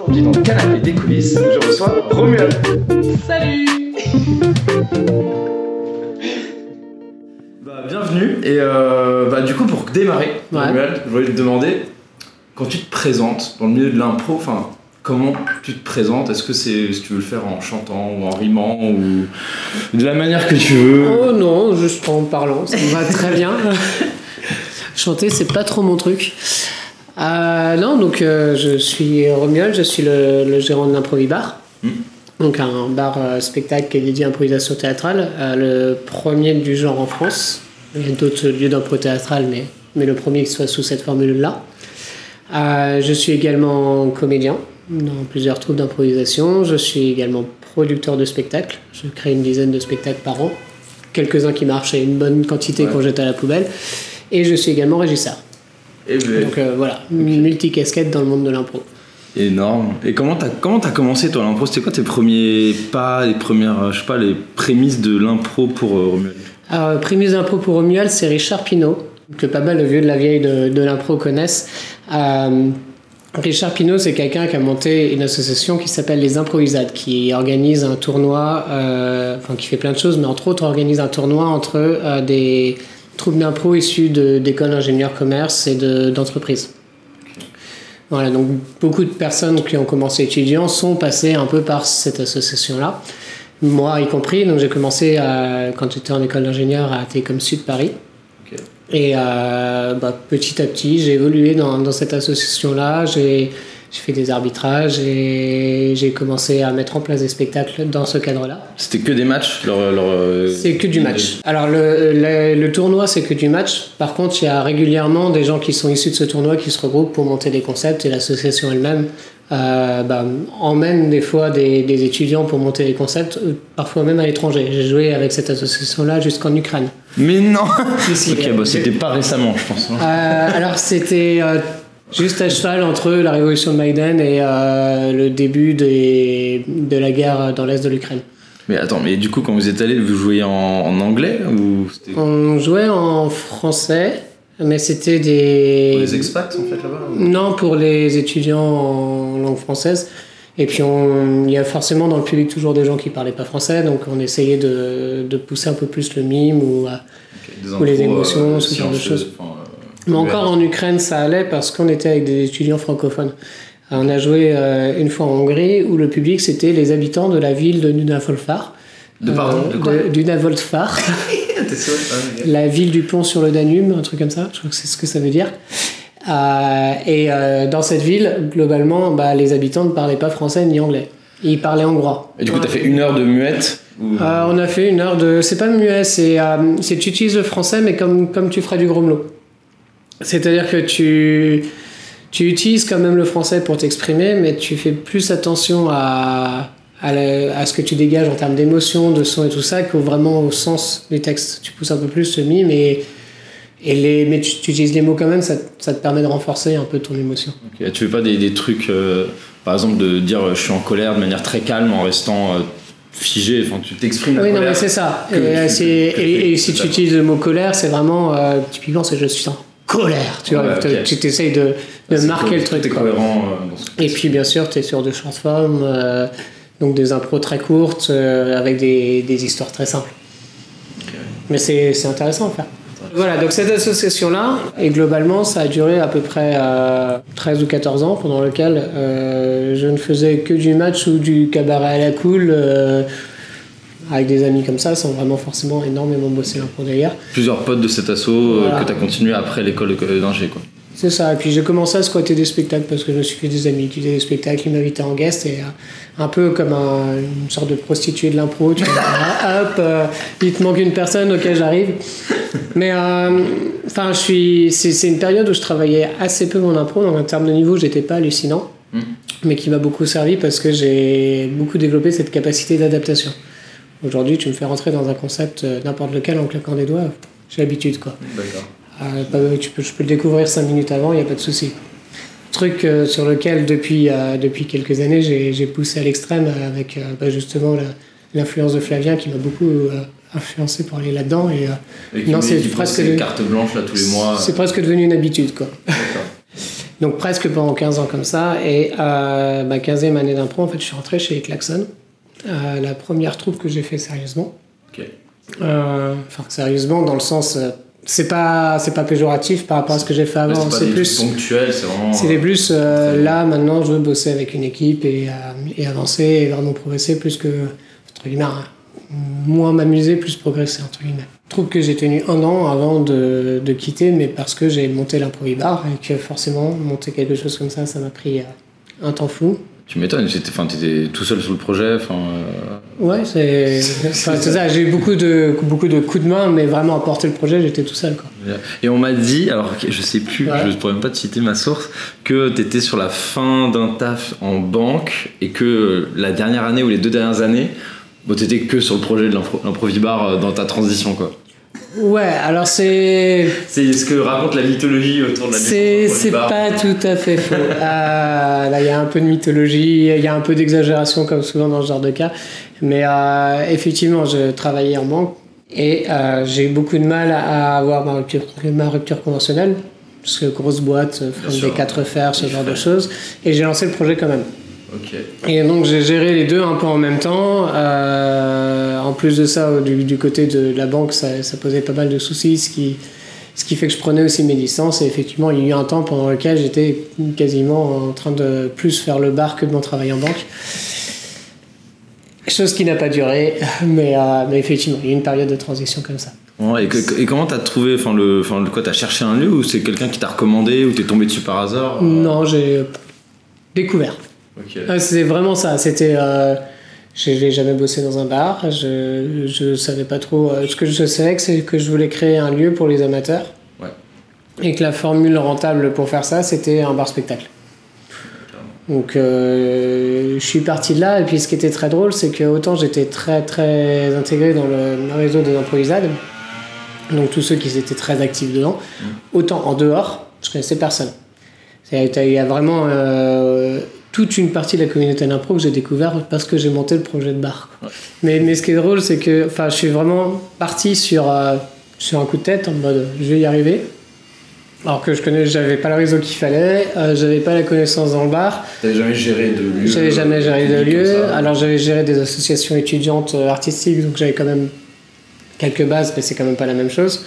Aujourd'hui dans le canapé des coulisses, je reçois Romuald. Salut Bah, bienvenue. Et euh, bah, du coup, pour démarrer, Ouais. Romuald, je voulais te demander, quand tu te présentes dans le milieu de l'impro, enfin, comment tu te présentes? Est-ce que c'est, si tu veux le faire en chantant ou en rimant ou de la manière que tu veux? Oh non, juste en parlant, ça me va très bien. Chanter, c'est pas trop mon truc. Euh, non, donc euh, je suis Romuald, je suis le, le gérant de l'Improvibar. Hmm. Donc un bar euh, spectacle qui est dédié à l'improvisation théâtrale, euh, le premier du genre en France. Il y a d'autres lieux d'impro théâtrale, mais, mais le premier qui soit sous cette formule-là. Je suis également comédien dans plusieurs troupes d'improvisation. Je suis également producteur de spectacles. Je crée une dizaine de spectacles par an. Quelques-uns qui marchent et une bonne quantité Ouais. qu'on jette à la poubelle. Et je suis également régisseur. Et ben, Donc euh, voilà, multi-casquette dans le monde de l'impro. Énorme. Et comment t'as comment t'as commencé toi l'impro? C'était quoi tes premiers pas, les premières, euh, je sais pas, les prémices de l'impro pour euh, Romuald? Alors, prémisse d'impro pour Romuald, c'est Richard Pinault, que pas mal de vieux de la vieille de, de l'impro connaissent. Euh, Richard Pinault, c'est quelqu'un qui a monté une association qui s'appelle Les Improvisades, qui organise un tournoi, euh, enfin qui fait plein de choses, mais entre autres organise un tournoi entre euh, des troupes d'impro issues de- d'écoles d'ingénieurs commerce et de- d'entreprises. Voilà, donc beaucoup de personnes qui ont commencé étudiants sont passées un peu par cette association-là. Moi y compris, donc j'ai commencé à- quand j'étais en école d'ingénieur à Télécom Sud Paris. Et euh, bah, petit à petit, j'ai évolué dans, dans cette association-là. J'ai j'ai fait des arbitrages et j'ai commencé à mettre en place des spectacles dans ce cadre-là. C'était que des matchs leur, leur, euh, C'est que du match. Alors le, le, le tournoi, c'est que du match. Par contre, il y a régulièrement des gens qui sont issus de ce tournoi qui se regroupent pour monter des concepts et l'association elle-même euh, bah, emmène des fois des, des étudiants pour monter des concepts, euh, parfois même à l'étranger. J'ai joué avec cette association-là jusqu'en Ukraine. Mais non si. Ok, bah c'était pas récemment, je pense. hein. Euh, alors c'était euh, juste à cheval entre la révolution de Maïden et euh, le début des, de la guerre dans l'est de l'Ukraine. Mais attends, mais du coup, quand vous êtes allé, vous jouiez en, en anglais ou On jouait en français, mais c'était pour des... les expats en fait là-bas ou- Non, pour les étudiants en langue française. Et puis, on- il y a forcément dans le public toujours des gens qui parlaient pas français, donc on essayait de, de pousser un peu plus le mime ou... des Ou les émotions, euh, ce genre de choses. enfin, euh, Mais encore en Ukraine, ça allait parce qu'on était avec des étudiants francophones. On a joué euh, une fois en Hongrie où le public c'était les habitants de la ville de Nunavolfar. De pardon, de quoi Nunavolfar, la ville du pont sur le Danube, un truc comme ça. Je crois que c'est ce que ça veut dire. Euh, et euh, dans cette ville, globalement, bah, les habitants ne parlaient pas français ni anglais. Ils parlaient hongrois. Et du coup, t'as fait une heure de muette. Euh, on a fait une heure de. C'est pas muet, c'est. euh, c'est tu utilises le français, mais comme, comme tu ferais du gromelot. C'est-à-dire que tu. Tu utilises quand même le français pour t'exprimer, mais tu fais plus attention à, à, la- à ce que tu dégages en termes d'émotion, de son et tout ça, que vraiment au sens du texte. Tu pousses un peu plus ce mime, et, et les, mais tu, tu utilises les mots quand même, ça, ça te permet de renforcer un peu ton émotion. Ok, Tu fais pas des, des trucs, euh, par exemple, de dire euh, je suis en colère de manière très calme en restant euh, figé. Enfin, tu t'exprimes la Oui, non, colère. mais c'est ça. Et, tu- tu- si tu utilises le mot colère, c'est vraiment euh, typiquement c'est je suis en colère. Tu vois, Ouais, tu- t'essayes de, marquer le truc. quoi. cohérent euh, Et puis bien sûr, tu es sur de short form, euh, donc des impros très courtes euh, avec des, des histoires très simples. Mais c'est c'est intéressant à faire. Voilà, donc cette association-là, et globalement, ça a duré à peu près euh, 13 ou 14 ans, pendant lequel euh, je ne faisais que du match ou du cabaret à la cool, euh, avec des amis comme ça, sans vraiment forcément énormément bosser l'impro d'ailleurs. Plusieurs potes de cet assaut euh, Voilà. que t'as continué après l'école d'ingé, quoi. C'est ça, et puis j'ai commencé à squatter des spectacles parce que je me suis fait des amis qui faisaient des spectacles, ils m'invitaient en guest et euh, un peu comme un- une sorte de prostituée de l'impro, tu vois, Ah, hop, euh, il te manque une personne, ok j'arrive. Mais euh, enfin, je suis, c'est, une période où je travaillais assez peu mon impro, donc en termes de niveau j'étais pas hallucinant, Mhm. mais qui m'a beaucoup servi parce que j'ai beaucoup développé cette capacité d'adaptation. Aujourd'hui tu me fais rentrer dans un concept euh, n'importe lequel en claquant des doigts, j'ai l'habitude quoi. D'accord. Euh, tu peux, je peux le découvrir 5 minutes avant, il n'y a pas de souci. Truc euh, sur lequel, depuis, euh, depuis quelques années, j'ai poussé à l'extrême avec bah, justement l'influence de Flavien qui m'a beaucoup influencé pour aller là-dedans. Et, Et Non, c'est presque cartes blanches là tous les mois. c'est presque devenu une habitude. Quoi. Donc presque pendant 15 ans comme ça. Et ma 15e année d'impro, en fait, je suis rentré chez Klaxon. Euh, la première troupe que j'ai fait sérieusement. Euh, Enfin, sérieusement, dans le sens. euh, c'est pas, c'est pas péjoratif par rapport à ce que j'ai fait avant. c'est plus. trucs ponctuels, c'est vraiment. C'est des plus. là, maintenant, je veux bosser avec une équipe et, et avancer et vraiment progresser plus que. Entre guillemets, hein, moins m'amuser, plus progresser, entre guillemets. Troupe que j'ai tenu un an avant de, de quitter, mais parce que j'ai monté l'improvibar et que forcément, monter quelque chose comme ça, ça m'a pris un temps fou. Tu m'étonnes, j'étais- enfin, t'étais tout seul sur le projet. Enfin, euh, Ouais, c'est enfin, c'est ça. J'ai eu beaucoup de, beaucoup de coups de main, mais vraiment à porter le projet, j'étais tout seul. Quoi. Et on m'a dit, alors je sais plus, Ouais. je ne pourrais même pas te citer ma source, que tu étais sur la fin d'un taf en banque et que la dernière année ou les deux dernières années, bon, tu étais que sur le projet de l'impro- l'improvibar euh, dans ta transition. quoi. Ouais, alors c'est. C'est ce que raconte la mythologie autour de la C'est c'est pas tout à fait faux. Euh, là, il y a un peu de mythologie, il y a un peu d'exagération, comme souvent dans ce genre de cas. Mais euh, effectivement, je travaillais en banque et euh, j'ai eu beaucoup de mal à avoir ma rupture, ma rupture conventionnelle. Parce que grosse boîte, des quatre fers, ce genre de choses. Et j'ai lancé le projet quand même. Et donc j'ai géré les deux un peu en même temps. Euh, en plus de ça, au- du, du côté de la banque, ça, ça posait pas mal de soucis, ce qui, ce qui fait que je prenais aussi mes licences. Et effectivement, il y a eu un temps pendant lequel j'étais quasiment en train de plus faire le bar que de mon travail en banque. Chose qui n'a pas duré, mais, euh, mais effectivement, il y a eu une période de transition comme ça. Ouais, et, que- et comment t'as trouvé, enfin le, enfin le quoi, t'as cherché un lieu ou c'est quelqu'un qui t'a recommandé ou t'es tombé dessus par hasard Non, j'ai découvert. Ok. Ah, c'est vraiment ça. C'était. Euh, j'ai jamais bossé dans un bar. Je, je savais pas trop. euh, ce que je savais, c'est que je voulais créer un lieu pour les amateurs. Ouais. Et que la formule rentable pour faire ça, c'était un bar spectacle. Donc, euh, je suis parti de là. Et puis, ce qui était très drôle, c'est que autant j'étais très, très intégré dans le réseau des improvisades, donc tous ceux qui étaient très actifs dedans, autant en dehors, je connaissais personne. Il y a vraiment euh, toute une partie de la communauté d'impro que j'ai découvert parce que j'ai monté le projet de bar. Mais, mais ce qui est drôle, c'est que je suis vraiment parti sur, euh, sur un coup de tête en mode je vais y arriver. Alors que je connais, j'avais pas le réseau qu'il fallait, euh, j'avais pas la connaissance dans le bar, T'avais jamais géré de lieu j'avais jamais géré de comme lieu. ça Alors j'avais géré des associations étudiantes euh, artistiques, donc j'avais quand même quelques bases, mais c'est quand même pas la même chose.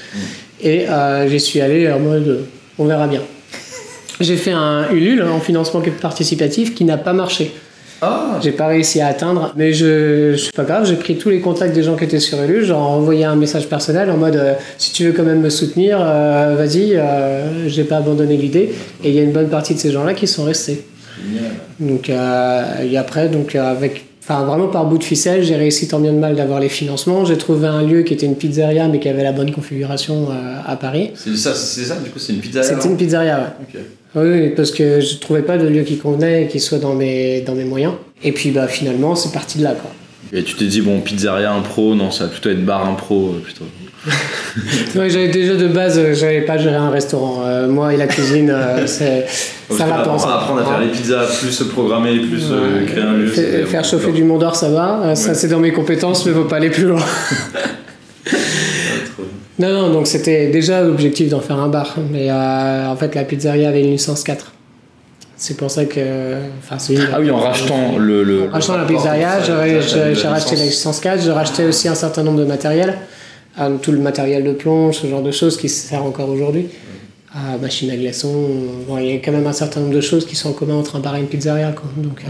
Et euh, j'y suis allé en mode euh, on verra bien. J'ai fait un Ulule en financement participatif qui n'a pas marché. Ah J'ai pas réussi à atteindre, mais je, je suis pas grave, j'ai pris tous les contacts des gens qui étaient sur Ulule, j'ai envoyé un message personnel en mode euh, si tu veux quand même me soutenir, euh, vas-y, euh, j'ai pas abandonné l'idée. Et il y a une bonne partie de ces gens-là qui sont restés. Génial. Donc, euh, et après, donc, avec, enfin, vraiment par bout de ficelle, j'ai réussi tant bien de mal d'avoir les financements. J'ai trouvé un lieu qui était une pizzeria, mais qui avait la bonne configuration euh, à Paris. C'est ça, c'est ça, du coup, c'est une pizza. C'était une pizzeria, ouais. Ok. Oui, parce que je trouvais pas de lieu qui convenait et qui soit dans mes, dans mes moyens. Et puis, bah, finalement, c'est parti de là, quoi. Et tu t'es dit, bon, pizzeria impro, non, ça va plutôt être bar impro, euh, plutôt. Ouais, j'avais déjà de base, euh, j'avais pas géré un restaurant. Euh, moi et la cuisine, euh, c'est, ça va pas apprendre à faire les pizzas, plus se programmer, plus euh, créer un lieu. Faire chauffer du Mont d'Or, ça va. Ça, c'est dans mes compétences, mais faut pas aller plus loin. Non, non, donc c'était déjà l'objectif d'en faire un bar. Mais euh, en fait, la pizzeria avait une licence 4. C'est pour ça que. Enfin, Ah oui, en rachetant le. le En rachetant la pizzeria, j'ai racheté la licence 4, j'ai racheté aussi un certain nombre de matériel. Euh, tout le matériel de plonge, ce genre de choses qui se sert encore aujourd'hui. Euh, machine à glaçons. Bon, il y a quand même un certain nombre de choses qui sont en commun entre un bar et une pizzeria. Quoi. Donc,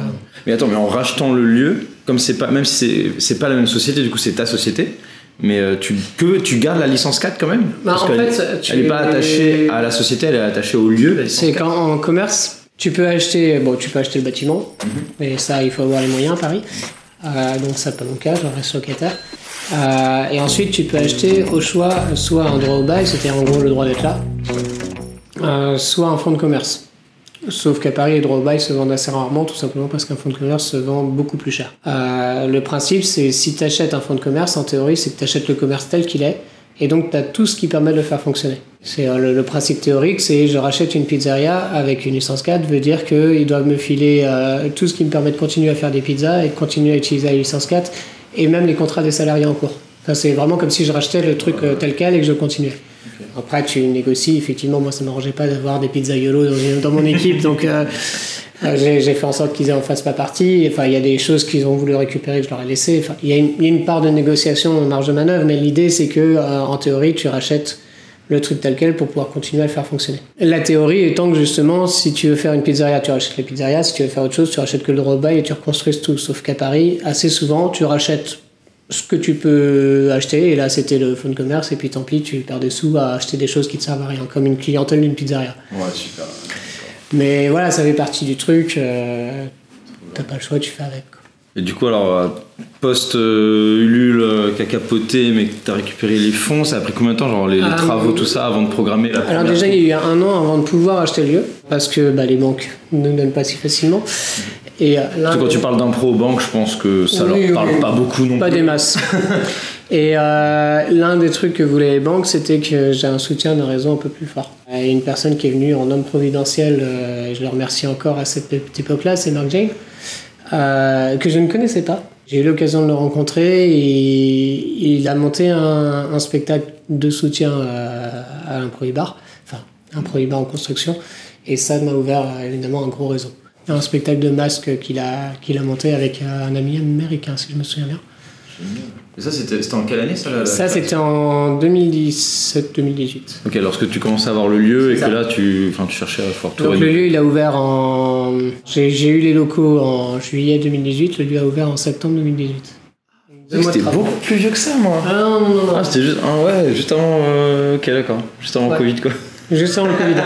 Mais attends, mais en rachetant le lieu, comme c'est pas, même si c'est pas la même société, du coup c'est ta société, mais euh, tu, que, tu gardes la licence 4 quand même? Bah, en qu'elle- fait, tu- elle est pas attachée à la société, elle est attachée au lieu. C'est 4. quand en commerce, tu peux acheter, bon, tu peux acheter le bâtiment, mais ça, il faut avoir les moyens à Paris. Euh, donc ça, pas mon cas, je reste locataire. Euh, et ensuite, tu peux acheter au choix soit un droit au bail, c'est-à-dire en gros le droit d'être là, euh, soit un fonds de commerce. Sauf qu'à Paris, les droits au bail se vendent assez rarement, tout simplement parce qu'un fonds de commerce se vend beaucoup plus cher. Euh, le principe, c'est si tu achètes un fonds de commerce, en théorie, c'est que tu achètes le commerce tel qu'il est, et donc tu as tout ce qui permet de le faire fonctionner. C'est euh, le, le principe théorique, c'est je rachète une pizzeria avec une licence 4, veut dire qu'ils doivent me filer euh, tout ce qui me permet de continuer à faire des pizzas et de continuer à utiliser la licence 4, et même les contrats des salariés en cours. Enfin, c'est vraiment comme si je rachetais le truc euh, tel quel et que je continuais. Après, tu négocies. Effectivement, moi, ça m'arrangeait pas d'avoir des pizzaiolos dans, dans mon équipe, donc euh, euh, j'ai fait en sorte qu'ils en fassent pas partie. Enfin, il y a des choses qu'ils ont voulu récupérer que je leur ai laissé. Enfin, il y, a une- part de négociation en marge de manœuvre, mais l'idée, c'est que, euh, en théorie, tu rachètes le truc tel quel pour pouvoir continuer à le faire fonctionner. La théorie étant que justement, si tu veux faire une pizzeria, tu rachètes la pizzeria, si tu veux faire autre chose, tu rachètes que le drop-by et tu reconstruis tout. Sauf qu'à Paris, assez souvent, tu rachètes ce que tu peux acheter, et là c'était le fonds de commerce, et puis tant pis, tu perds des sous à acheter des choses qui te servent à rien, comme une clientèle d'une pizzeria. Ouais, super. Mais voilà, ça fait partie du truc, euh, t'as pas le choix, tu fais avec. quoi. Et du coup, alors, euh, post euh, Ulule euh, qui a capoté, mais que t'as récupéré les fonds, ça a pris combien de temps, genre les, les Ah, travaux, oui. tout ça, avant de programmer la Alors déjà, il y a eu un an avant de pouvoir acheter le lieu, parce que bah, les banques ne donnent pas si facilement. Et euh, l'un Parce que quand tu parles d'impro aux banques, je pense que ça Oui, leur parle oui. pas beaucoup non Pas plus. des masses. Et euh, l'un des trucs que voulaient les banques, c'était que j'ai un soutien d'un réseau un peu plus fort. Une personne qui est venue en homme providentiel, euh, et je le remercie encore à cette époque-là, c'est Mark Jane, euh, que je ne connaissais pas. J'ai eu l'occasion de le rencontrer et il a monté un, un spectacle de soutien à, à un Prohibar, enfin un Prohibar en construction, et ça m'a ouvert évidemment un gros réseau. Un spectacle de masque qu'il a, qu'il a monté avec un ami américain, si je me souviens bien. Et ça, c'était en quelle année ça la- Ça, c'était en 2017-2018. Ok, lorsque tu commençais à avoir le lieu et que là, tu, enfin, tu cherchais à fort Donc le lieu, il a ouvert en... J'ai eu les locaux en juillet 2018, le lieu a ouvert en septembre 2018. Deux mois de C'était beaucoup plus vieux que ça, moi. Ah non, non, non, non. Ah, c'était juste, ah ouais, juste avant, euh, ok, d'accord, juste avant Ouais. Covid, quoi. Juste avant le Covid.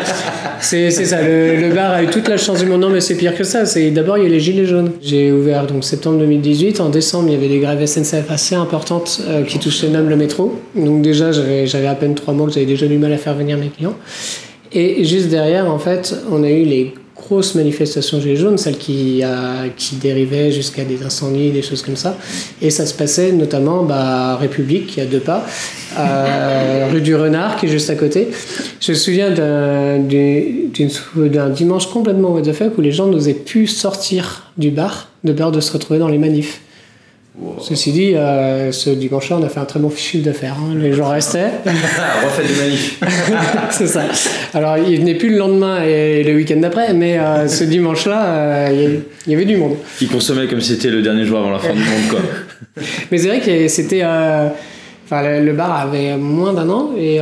C'est ça, le, bar a eu toute la chance du monde. Non, mais c'est pire que ça. D'abord, il y a les gilets jaunes. J'ai ouvert donc septembre 2018. En décembre, il y avait des grèves SNCF assez importantes euh, qui touchaient même le métro. Donc déjà, j'avais à peine trois mois que j'avais déjà du mal à faire venir mes clients. Et juste derrière, en fait, on a eu les grosses manifestations gilets jaunes, celles qui, euh, qui dérivaient jusqu'à des incendies, des choses comme ça. Et ça se passait notamment bah, à République, qui a deux pas, rue du Renard, qui est juste à côté. Je me souviens d'un dimanche complètement what the fuck où les gens n'osaient plus sortir du bar de peur de se retrouver dans les manifs. Ceci dit, euh, ce dimanche-là, on a fait un très bon chiffre d'affaires. hein. Les gens restaient. Ah, refait des manifs. c'est ça. Alors, il venait plus le lendemain et le week-end d'après, mais euh, ce dimanche-là, euh, il y avait- il y avait du monde. Ils consommaient comme si c'était le dernier jour avant la fin du monde, quoi. Mais c'est vrai que c'était. euh, Enfin, le, bar avait moins d'un an et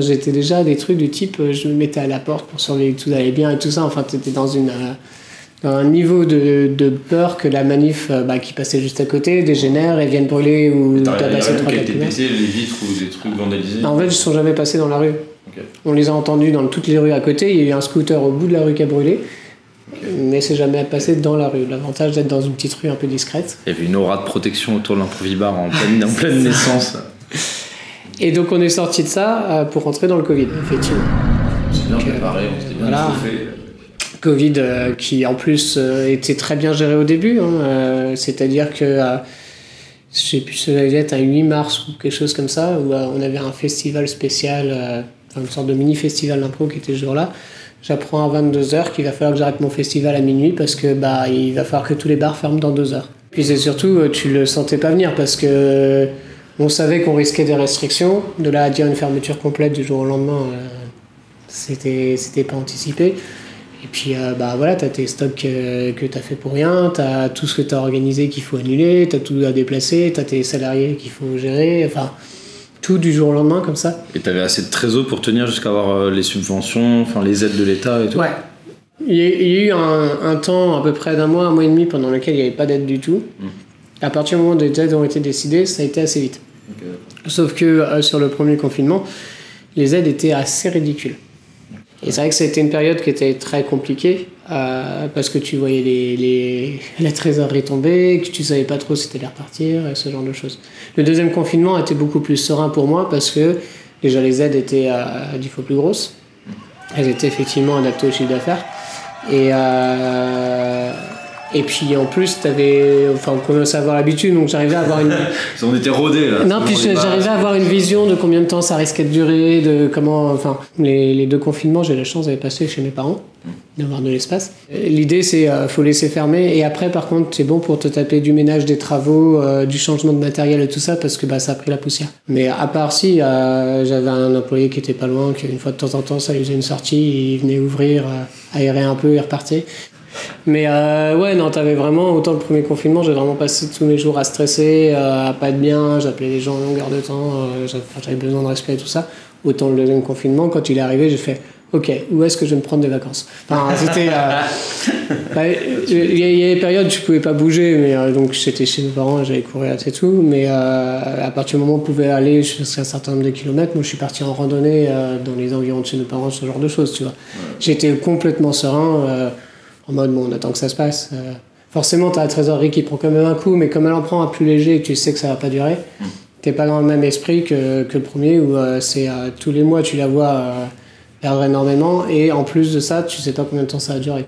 j'étais déjà des trucs du type je me mettais à la porte pour surveiller que tout allait bien et tout ça. Enfin, t'étais dans une. Un niveau de, de peur que la manif euh, bah, qui passait juste à côté dégénère et vienne brûler ou tabasser trois quatre les vitres ou des trucs vandalisés. En fait, ils sont jamais passés dans la rue. On les a entendus dans toutes les rues à côté. Il y a eu un scooter au bout de la rue qui a brûlé. Mais c'est jamais passé dans la rue. L'avantage d'être dans une petite rue un peu discrète. Il y avait une aura de protection autour de l'improvibar en pleine, en pleine naissance. Et donc on est sorti de ça euh, pour rentrer dans le Covid, effectivement. C'est bien euh, préparé, on s'était bien voilà. chauffé. Covid euh, qui en plus euh, était très bien géré au début. hein, euh, C'est-à-dire que je sais plus si être un 8 mars ou quelque chose comme ça, où on avait un festival spécial, une sorte de mini-festival d'impro qui était ce jour-là. J'apprends à 22h qu'il va falloir que j'arrête mon festival à minuit parce que bah il va falloir que tous les bars ferment dans deux heures. Puis c'est surtout, tu le sentais pas venir parce que on savait qu'on risquait des restrictions. De là à dire une fermeture complète du jour au lendemain, c'était pas anticipé. Et puis, euh, bah voilà, t'as tes stocks euh, que t'as fait pour rien, t'as tout ce que t'as organisé qu'il faut annuler, t'as tout à déplacer, t'as tes salariés qu'il faut gérer, enfin, tout du jour au lendemain comme ça. Et t'avais assez de trésor pour tenir jusqu'à avoir euh, les subventions, enfin les aides de l'État et tout. Ouais. Il y a, il y a eu un, un temps, à peu près d'un mois, un mois et demi, pendant lequel il n'y avait pas d'aide du tout. À partir du moment où des aides ont été décidées, ça a été assez vite. Sauf que euh, sur le premier confinement, les aides étaient assez ridicules. Et c'est vrai que c'était une période qui était très compliquée euh, parce que tu voyais les, les, la trésorerie tomber, que tu savais pas trop si t'allais repartir, et ce genre de choses. Le deuxième confinement était beaucoup plus serein pour moi parce que déjà les aides étaient à dix fois plus grosses. Elles étaient effectivement adaptées au chiffre d'affaires. Et, euh, Et puis en plus, t'avais, enfin, on commençait à avoir l'habitude, donc j'arrivais à avoir une. On était rodés là. Non, puis j'arrivais à avoir une vision de combien de temps ça risquait de durer, de comment. Enfin, les, les deux confinements, j'ai la chance d'aller passer chez mes parents, d'avoir de l'espace. L'idée, c'est euh, faut laisser fermer. Et après, par contre, c'est bon pour te taper du ménage, des travaux, euh, du changement de matériel et tout ça, parce que bah, ça a pris la poussière. Mais à part si, euh, j'avais un employé qui était pas loin, qui une fois de temps en temps, ça lui faisait une sortie, il venait ouvrir, euh, aérer un peu et repartait. Mais euh, ouais, non, t'avais vraiment, autant le premier confinement, j'ai vraiment passé tous mes jours à stresser, euh, à pas être bien, j'appelais les gens à longueur de temps, euh, j'avais besoin de respect et tout ça. Autant le deuxième confinement, quand il est arrivé, j'ai fait Ok, où est-ce que je vais me prendre des vacances? Enfin, c'était. bah, Il y, a- des périodes où je pouvais pas bouger, mais donc j'étais chez mes parents, j'allais courir, c'est tout. Mais à partir du moment où on pouvait aller jusqu'à un certain nombre de kilomètres, moi je suis parti en randonnée dans les environs de chez mes parents, ce genre de choses, tu vois. J'étais complètement serein, en mode bon, on attend que ça se passe. euh. forcément, t'as la trésorerie qui prend quand même un coup, mais comme elle en prend un plus léger et que tu sais que ça va pas durer, t'es pas dans le même esprit que, que le premier où euh, c'est euh, tous les mois tu la vois perdre énormément et en plus de ça, tu sais pas combien de temps ça va durer.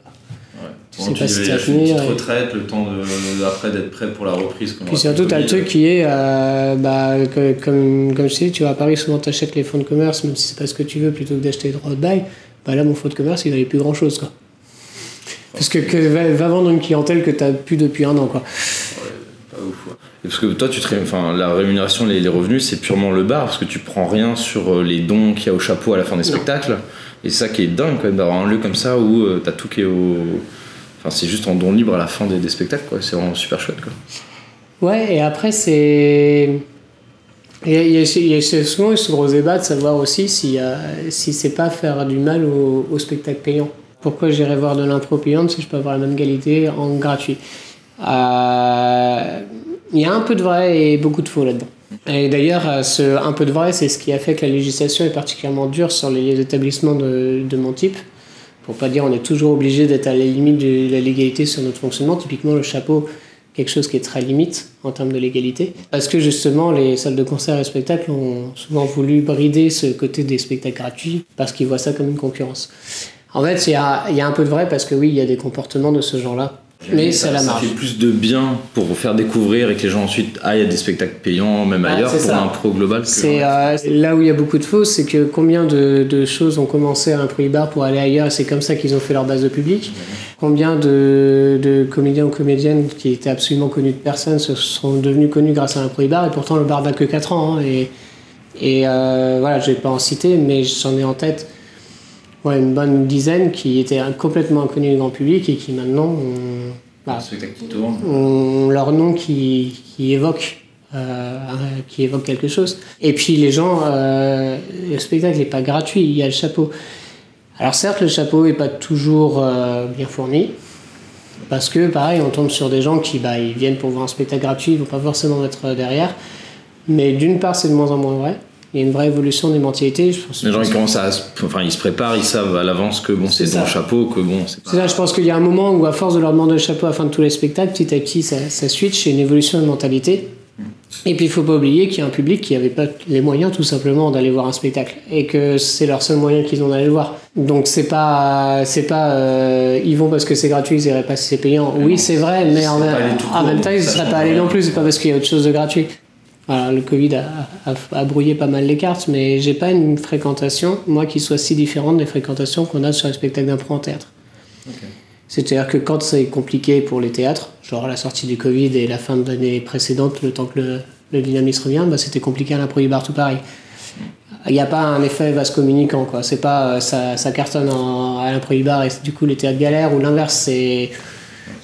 Tu sais pas si tu vas une tenir. petite et- retraite, le temps de, après d'être prêt pour la reprise. Puis surtout, tu as le truc qui est, euh, bah, que- comme, comme je dis, tu vas à Paris, souvent tu achètes les fonds de commerce, même si c'est pas ce que tu veux, plutôt que d'acheter des droits de bail. Bah là, mon fonds de commerce, il valait plus grand chose. Quoi. Parce que, que va, va vendre une clientèle que tu plus depuis un an. Quoi. Pas ouf, ouais. Et parce que toi, tu te enfin, la rémunération, les, les revenus, c'est purement le bar, parce que tu prends rien sur euh, les dons qu'il y a au chapeau à la fin des spectacles. Et c'est ça qui est dingue, quand même, d'avoir un lieu comme ça où euh, t'as tout qui est au. Enfin, c'est juste en don libre à la fin des, des spectacles, quoi. C'est vraiment super chouette, quoi. Ouais, et après, c'est. Il y a, il y a- souvent ce gros débat de savoir aussi si, si c'est pas faire du mal au, au spectacle payant. Pourquoi j'irais voir de l'impro payante si je peux avoir la même qualité en gratuit Euh, Il y a un peu de vrai et beaucoup de faux là-dedans. Et d'ailleurs, euh, ce un peu de vrai, c'est ce qui a fait que la législation est particulièrement dure sur les établissements de, de mon type. Pour pas dire on est toujours obligé d'être à la limite de la légalité sur notre fonctionnement. Typiquement, le chapeau, quelque chose qui est très limite en termes de légalité. Parce que justement, les salles de concert et spectacles ont souvent voulu brider ce côté des spectacles gratuits parce qu'ils voient ça comme une concurrence. En fait, il y a, il y a un peu de vrai parce que oui, il y a des comportements de ce genre-là. Mais c'est la ça marge. fait plus de bien pour faire découvrir et que les gens ensuite aillent à des spectacles payants, même Ah, ailleurs, pour ça. l'impro global. C'est euh, là où il y a beaucoup de fausses, c'est que combien de, de choses ont commencé à un prix bar pour aller ailleurs, et c'est comme ça qu'ils ont fait leur base de public. Combien de, de comédiens ou comédiennes qui étaient absolument connus de personne se sont devenus connus grâce à un prix bar, et pourtant le bar n'a que 4 ans. hein, et et euh, voilà, je vais pas en citer, mais j'en ai en tête ouais, une bonne dizaine qui étaient complètement inconnus du grand public et qui maintenant ont, bah, qui tourne. ont leur nom qui, qui évoque euh, qui évoque quelque chose. Et puis les gens, euh, le spectacle n'est pas gratuit, il y a le chapeau. Alors certes, le chapeau n'est pas toujours euh, bien fourni, parce que pareil, on tombe sur des gens qui bah, ils viennent pour voir un spectacle gratuit, ils vont pas forcément être euh, derrière. Mais d'une part, c'est de moins en moins vrai. Il y a une vraie évolution des mentalités. Je pense Les gens, ils commencent à. se- Enfin, ils se préparent, ils savent à l'avance que bon, c'est le chapeau, que bon, c'est. C'est ça, je pense qu'il y a un moment où, à force de leur demander le chapeau à la fin de tous les spectacles, petit à petit, ça, ça switch, c'est une évolution de mentalité. Et puis, il faut pas oublier qu'il y a un public qui n'avait pas les moyens, tout simplement, d'aller voir un spectacle. Et que c'est leur seul moyen qu'ils ont d'aller le voir. Donc, c'est pas, c'est pas, euh, ils vont parce que c'est gratuit, ils iraient pas si c'est payant. Oui, c'est vrai, mais en, même- en temps, ils ne seraient pas allés non plus, c'est pas parce qu'il y a autre chose de gratuit. Voilà, le Covid a, a- a brouillé pas mal les cartes, mais j'ai pas une fréquentation, moi, qui soit si différente des fréquentations qu'on a sur les spectacles d'impro en théâtre. C'est-à-dire que quand c'est compliqué pour les théâtres, genre la sortie du Covid et la fin de l'année précédente, le temps que le, le dynamisme revient, bah, c'était compliqué à l'impro bar tout pareil. Il n'y a pas un effet vase communicant, quoi. C'est pas euh, ça, ça cartonne en, à l'impro bar et du coup les théâtres galèrent ou l'inverse, c'est.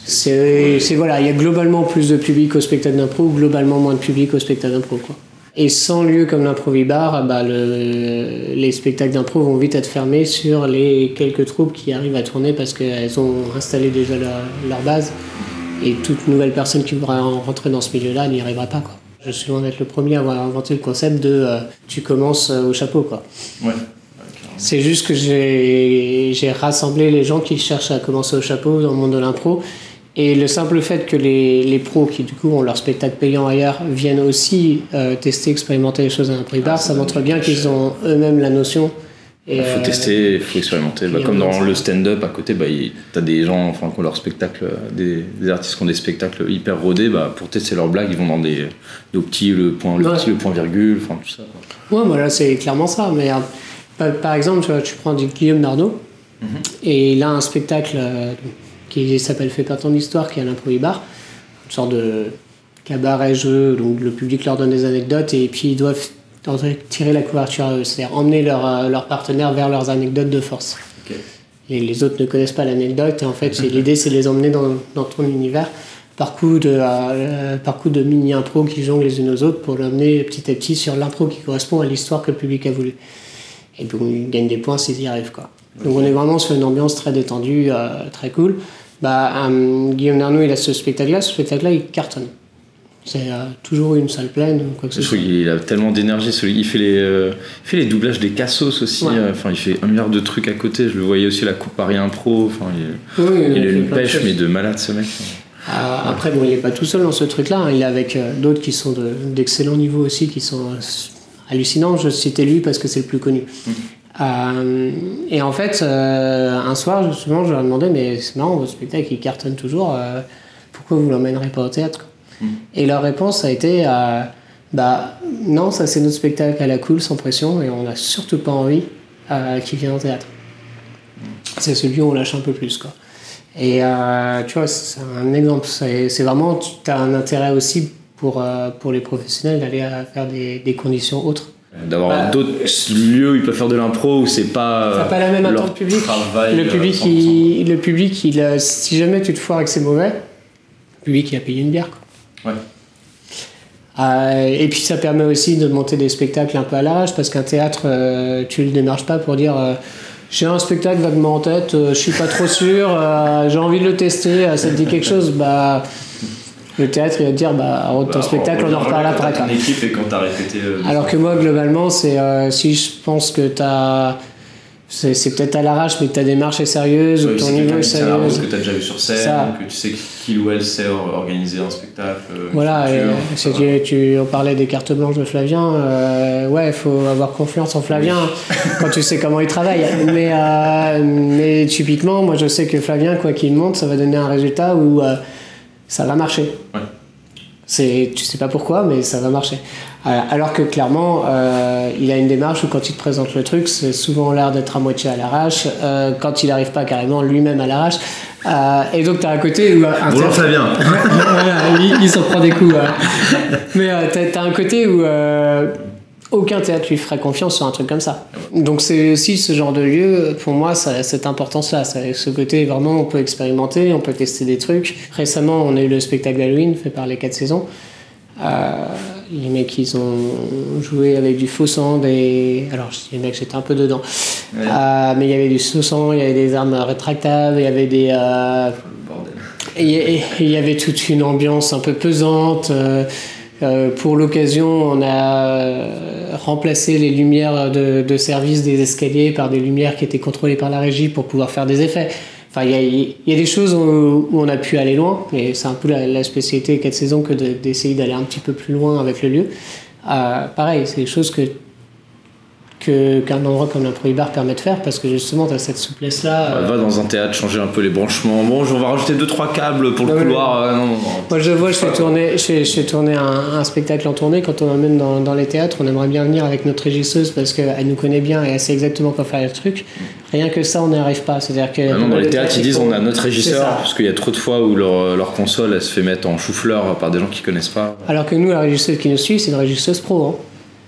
C'est voilà, il y a globalement plus de public au spectacle d'impro, globalement moins de public au spectacle d'impro, quoi. Et sans lieu comme l'improvibar, bah le, les spectacles d'impro vont vite être fermés sur les quelques troupes qui arrivent à tourner parce qu'elles ont installé déjà leur, leur base. Et toute nouvelle personne qui voudra en- rentrer dans ce milieu-là n'y arrivera pas. Quoi. Je suis loin d'être le premier à avoir inventé le concept de euh, tu commences euh, au chapeau. Quoi. Ouais. C'est juste que j'ai rassemblé les gens qui cherchent à commencer au chapeau dans le monde de l'impro. Et le simple fait que les, les pros qui du coup ont leur spectacle payant ailleurs viennent aussi euh, tester, expérimenter les choses à un prix bar, Ah, ça ça montre bien qu'ils ont eux-mêmes la notion Il faut euh, tester, il faut expérimenter. Bah, comme dans le stand-up à côté, bah, t'as des gens enfin, qui ont leur spectacle, des, des artistes qui ont des spectacles hyper rodés. Bah, pour tester leurs blagues, ils vont dans des, des au petit, le point, le Ouais. petit, le point virgule, enfin tout ça. Ouais, voilà, c'est clairement ça. Mais euh, par, exemple, tu, vois, tu prends du Guillaume Nardo, Mhm. et il a un spectacle euh, qui s'appelle Fais pas ton histoire, qui est à l'improvibar, une sorte de cabaret-jeu, donc le public leur donne des anecdotes, et puis ils doivent tirer la couverture à eux, c'est-à-dire emmener leur, euh, leur partenaire vers leurs anecdotes de force. Et les autres ne connaissent pas l'anecdote, et en fait, l'idée, c'est de les emmener dans, dans ton univers par coup de, euh, par coup de mini-impro qui jonglent les unes aux autres pour l'emmener petit à petit sur l'impro qui correspond à l'histoire que le public a voulu. Et donc, ils gagnent des points s'ils y arrivent. Quoi. Donc, on est vraiment sur une ambiance très détendue, euh, très cool. Bah, euh, Guillaume Narnaud, il a ce spectacle-là. Ce spectacle-là, il cartonne. C'est euh, toujours une salle pleine ou quoi que ce Je soit. qu'il a tellement d'énergie. Il fait les, euh, il fait les doublages des cassos aussi. Ouais. euh, Enfin, il fait un milliard de trucs à côté. Je le voyais aussi à la Coupe Paris Impro. Enfin, il, Oui, il a fait une de pêche mais de malade ce mec. Euh, après, bon, il n'est pas tout seul dans ce truc-là. hein. Il est avec d'autres qui sont de- d'excellents niveaux aussi, qui sont hallucinants. Je citais lui parce que c'est le plus connu. Euh, et en fait, euh, un soir, justement, je leur ai demandé Mais c'est marrant, votre spectacle, il cartonne toujours. euh, pourquoi vous l'emmènerez pas au théâtre quoi Et leur réponse a été Bah, non, ça c'est notre spectacle à la cool, sans pression, et on n'a surtout pas envie qu'il vienne au théâtre. C'est celui où on lâche un peu plus, quoi. Et tu vois, c'est un exemple. C'est vraiment, tu as un intérêt aussi pour, pour les professionnels d'aller faire des, des conditions autres. D'avoir Bah, d'autres lieux où ils peuvent faire de l'impro où c'est pas. Ça euh, n'a pas la même leur attente public. travail, Le euh, public, 100%. il, le public il, euh, si jamais tu te foires et que c'est mauvais, le public il a payé une bière. Quoi. Ouais. Euh, et puis ça permet aussi de monter des spectacles un peu à l'arrache parce qu'un théâtre, euh, tu le démarches pas pour dire euh, j'ai un spectacle vaguement en tête, euh, je suis pas trop sûr, euh, j'ai envie de le tester, euh, ça te dit quelque chose, bah le théâtre il va te dire bah ton Bah, spectacle on en reparle après. ton équipe et quand t'as répété. euh, Alors que moi, globalement, c'est euh, si je pense que t'as. C'est c'est peut-être à l'arrache, mais que ta démarche est sérieuse, Ouais, ou ton c'est niveau est sérieux. que tu as déjà vu sur scène, Ça. que tu sais qu'il ou elle sait or- organiser un spectacle. euh, Voilà, et, ça si va. tu, tu- on parlait des cartes blanches de Flavien, euh, ouais, il faut avoir confiance en Flavien quand tu sais comment il travaille. Mais, euh, mais typiquement, moi je sais que Flavien, quoi qu'il monte, ça va donner un résultat où euh, ça va marcher. Ouais. C'est, tu sais pas pourquoi, mais ça va marcher. Euh, Alors que clairement, euh, il a une démarche où quand il te présente le truc, c'est souvent l'air d'être à moitié à l'arrache. Euh, quand il n'arrive pas carrément lui-même à l'arrache. Euh, et donc, tu as un côté où. un Bonjour voilà, il, il s'en prend des coups. ouais. Mais t'as, t'as un côté où aucun théâtre lui ferait confiance sur un truc comme ça. Donc c'est aussi ce genre de lieu, pour moi, ça a cette importance-là. Ce côté vraiment, on peut expérimenter, on peut tester des trucs. Récemment, on a eu le spectacle Halloween fait par les 4 saisons. Euh, les mecs, ils ont joué avec du faux sang, des... Alors, les mecs, j'étais un peu dedans. Ouais. Euh, mais il y avait du faux sang, il y avait des armes rétractables, il y avait des... euh, Bordel. il y avait toute une ambiance un peu pesante. Euh, pour l'occasion, on a euh, remplacé les lumières de, service des escaliers par des lumières qui étaient contrôlées par la régie pour pouvoir faire des effets. Enfin, il y a, des choses où, on a pu aller loin, et c'est un peu la, la spécialité des 4 saisons que de- d'essayer d'aller un petit peu plus loin avec le lieu. Euh, pareil, c'est des choses que qu'un endroit comme l'improvibar permet de faire parce que justement, tu as cette souplesse-là. euh, Va dans un théâtre, changer un peu les branchements. Bon, on va rajouter 2-3 câbles pour le ouais. couloir. euh, non, non, non. Moi, je vois, je fais tourner, je fais, je fais tourner un, un spectacle en tournée. Quand on emmène dans, dans les théâtres, on aimerait bien venir avec notre régisseuse parce qu'elle nous connaît bien et elle sait exactement quoi faire le truc. Rien que ça, on n'y arrive pas. C'est-à-dire que Ah non, dans les théâtres, ils disent on a notre régisseur, parce qu'il y a trop de fois où leur, leur console elle se fait mettre en chou-fleur par des gens qui connaissent pas. Alors que nous, la régisseuse qui nous suit, c'est une régisseuse pro. hein.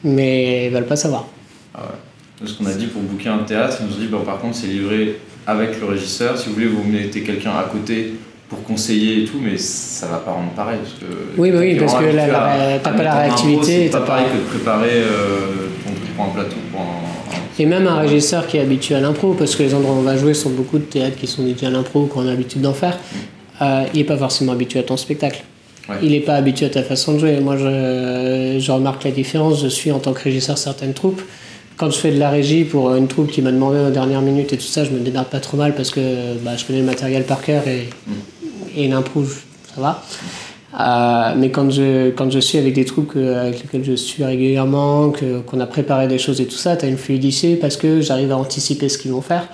Mais ils veulent pas savoir. Ah ouais. Ce qu'on a dit pour booker un théâtre, ils nous ont dit bon, par contre c'est livré avec le régisseur. Si vous voulez, vous mettez quelqu'un à côté pour conseiller et tout, mais ça va pas rendre pareil. Parce que Oui, bah oui, parce que habitué la- la- à- t'as pas la réactivité, C'est pas pareil que de préparer euh, ton truc pour un plateau. Pour un, un- Et même un régisseur qui est habitué à l'impro, parce que les endroits où on va jouer sont beaucoup de théâtres qui sont dédiés à l'impro, qu'on a l'habitude d'en faire, euh, il n'est pas forcément habitué à ton spectacle. Ouais. Il n'est pas habitué à ta façon de jouer. Moi, je, je remarque la différence. Je suis en tant que régisseur certaines troupes. Quand je fais de la régie pour une troupe qui m'a demandé aux dernières minutes et tout ça, je me démerde pas trop mal parce que bah, je connais le matériel par cœur et, et l'impro, ça va. Euh, mais quand je, quand je suis avec des troupes avec lesquels je suis régulièrement, qu'on a préparé des choses et tout ça, tu as une fluidité parce que j'arrive à anticiper ce qu'ils vont faire.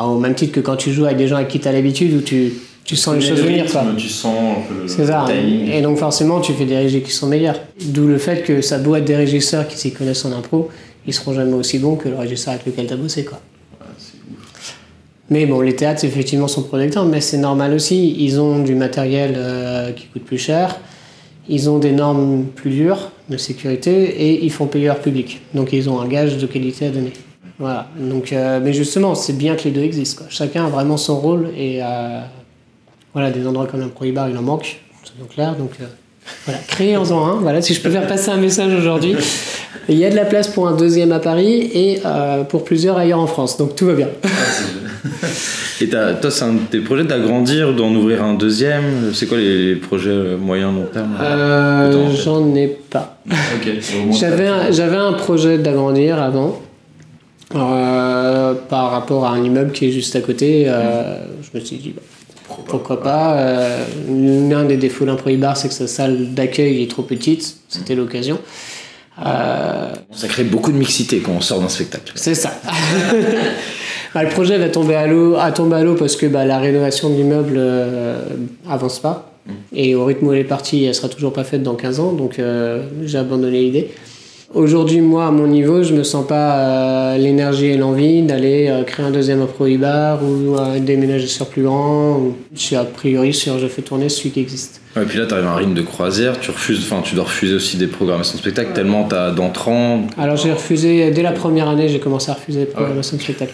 au même titre que quand tu joues avec des gens avec qui tu as l'habitude, où tu, tu sens les choses venir. Quoi. Tu sens C'est ça. Et donc forcément, tu fais des régies qui sont meilleurs. D'où le fait que ça doit être des régisseurs qui s'y connaissent en impro, ils seront jamais aussi bons que le régisseur avec lequel tu as bossé. Quoi. Mais bon, les théâtres, effectivement, sont protecteurs, mais c'est normal aussi. Ils ont du matériel euh, qui coûte plus cher, ils ont des normes plus dures de sécurité et ils font payer leur public. Donc ils ont un gage de qualité à donner. Voilà. Donc, euh, mais justement, c'est bien que les deux existent. Quoi. Chacun a vraiment son rôle et euh, voilà, des endroits comme un Prohibar, il en manque, c'est clair. Donc voilà, créez-en un. Voilà, si je peux faire passer un message aujourd'hui. Il y a de la place pour un deuxième à Paris et pour plusieurs ailleurs en France. Donc tout va bien. Ah, et toi, c'est un de tes projets d'agrandir, d'en ouvrir un deuxième? C'est quoi les, projets moyens, long terme euh, J'en ai pas. j'avais, un, j'avais un projet d'agrandir avant. Euh, par rapport à un immeuble qui est juste à côté, euh, je me suis dit, bah, pourquoi pas. L'un des défauts d'un Prohibar, c'est que sa salle d'accueil est trop petite. C'était l'occasion. Ça crée beaucoup de mixité quand on sort d'un spectacle. C'est ça. Bah, le projet va tomber à l'eau, à tomber à l'eau parce que bah, la rénovation de l'immeuble euh, avance pas. Mm. Et au rythme où elle est partie, elle sera toujours pas faite dans 15 ans. Donc euh, j'ai abandonné l'idée. Aujourd'hui, moi, à mon niveau, je me sens pas euh, l'énergie et l'envie d'aller créer un deuxième Prohibar ou déménager sur plus grand. Je suis a priori sur je fais tourner celui qui existe. et puis là, tu arrives à un rythme de croisière, tu refuses, enfin, tu dois refuser aussi des programmations de spectacle tellement tu as d'entrants. Alors j'ai refusé, dès la première année, j'ai commencé à refuser les programmations de spectacle.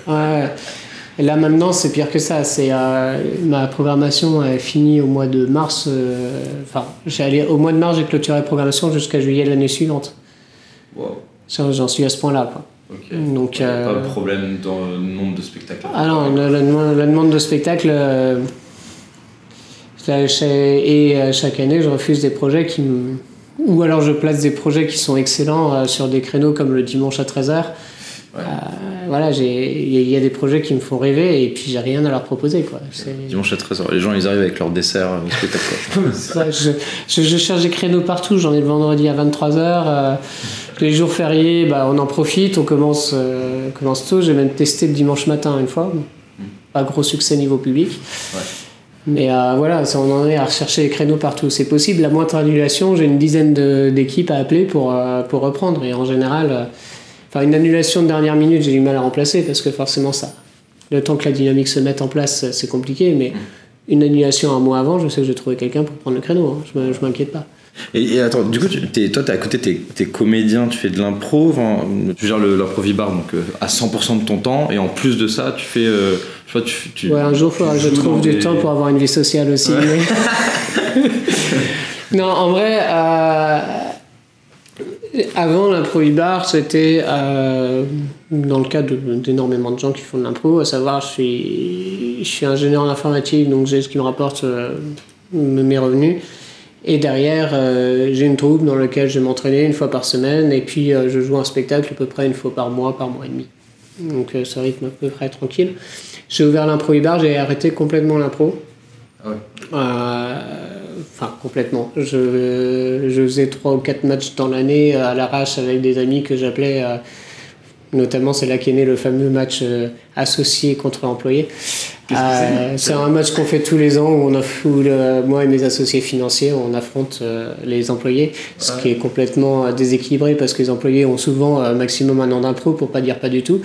Et là maintenant, c'est pire que ça. C'est euh, ma programmation est finie au mois de mars. Euh, enfin, allé au mois de mars, j'ai clôturé la programmation jusqu'à juillet l'année suivante. Wow. J'en suis à ce point-là. Donc, euh, pas de problème dans le nombre de spectacles. Ah non, la, demande de spectacles. et chaque année, je refuse des projets qui Ou alors je place des projets qui sont excellents sur des créneaux comme le dimanche à 13h euh, voilà, il y, a des projets qui me font rêver et puis j'ai rien à leur proposer. Quoi. Dimanche à 13h, les gens ils arrivent avec leur dessert au spectacle. je, je, cherche des créneaux partout, j'en ai le vendredi à 23h. Euh, les jours fériés, bah, on en profite, on commence, euh, commence tôt. J'ai même testé le dimanche matin une fois. Pas gros succès niveau public. Mais voilà, on en est à rechercher les créneaux partout. C'est possible, la moindre annulation, j'ai une dizaine d'équipes à appeler pour, pour reprendre. Et en général, Enfin, une annulation de dernière minute, j'ai du mal à remplacer parce que forcément, ça, le temps que la dynamique se mette en place, c'est compliqué. Mais mm. une annulation un mois avant, je sais que je vais trouver quelqu'un pour prendre le créneau. Hein. Je m'inquiète pas. Et, attends, du coup, tu, es, toi, es à côté, tu es, comédien, tu fais de l'impro, tu gères l'improvibar donc euh, à 100% de ton temps, et en plus de ça, tu fais. Euh, tu, tu, ouais, un jour, il faudra que je trouve du temps pour avoir une vie sociale aussi. non, en vrai, euh, avant l'improvibar, c'était euh, dans le cas d'énormément de, gens qui font de l'impro, à savoir je suis, je suis ingénieur en informatique, donc j'ai ce qui me rapporte euh, mes revenus. Et derrière, euh, j'ai une troupe dans laquelle je vais m'entraîner une fois par semaine, et puis je joue un spectacle à peu près une fois par mois, par mois et demi. Donc ça rythme à peu près tranquille. J'ai ouvert l'improvibar, j'ai arrêté complètement l'impro. Ah ouais enfin complètement. Je, je faisais trois ou quatre matchs dans l'année à l'arrache avec des amis que j'appelais. Euh, notamment, c'est là qu'est né le fameux match euh, associé contre employé. Euh, c'est un match qu'on fait tous les ans où, on moi et mes associés financiers, on affronte les employés, ce qui est complètement déséquilibré parce que les employés ont souvent un maximum un an d'impro pour pas dire pas du tout.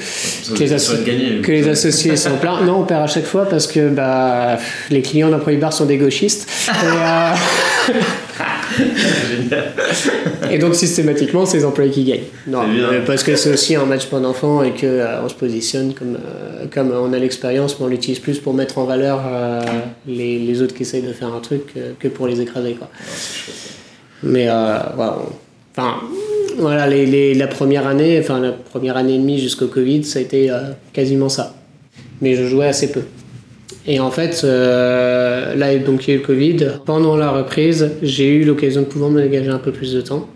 Que les, que les, associés sont pleins. Non, on perd à chaque fois parce que bah, les clients d'employés bar sont des gauchistes. Et, et donc systématiquement, c'est les employés qui gagnent. Non, parce que c'est aussi un match pour d'enfants et qu'on euh, on se positionne comme, euh, comme on a l'expérience, mais on l'utilise plus pour mettre en valeur euh, les, les, autres qui essayent de faire un truc que pour les écraser. Quoi. mais voilà, enfin, voilà les, les, la première année, enfin la première année et demie jusqu'au Covid, ça a été quasiment ça. Mais je jouais assez peu. Et en fait, euh, là, donc il y a eu le Covid. Pendant la reprise, j'ai eu l'occasion de pouvoir me dégager un peu plus de temps.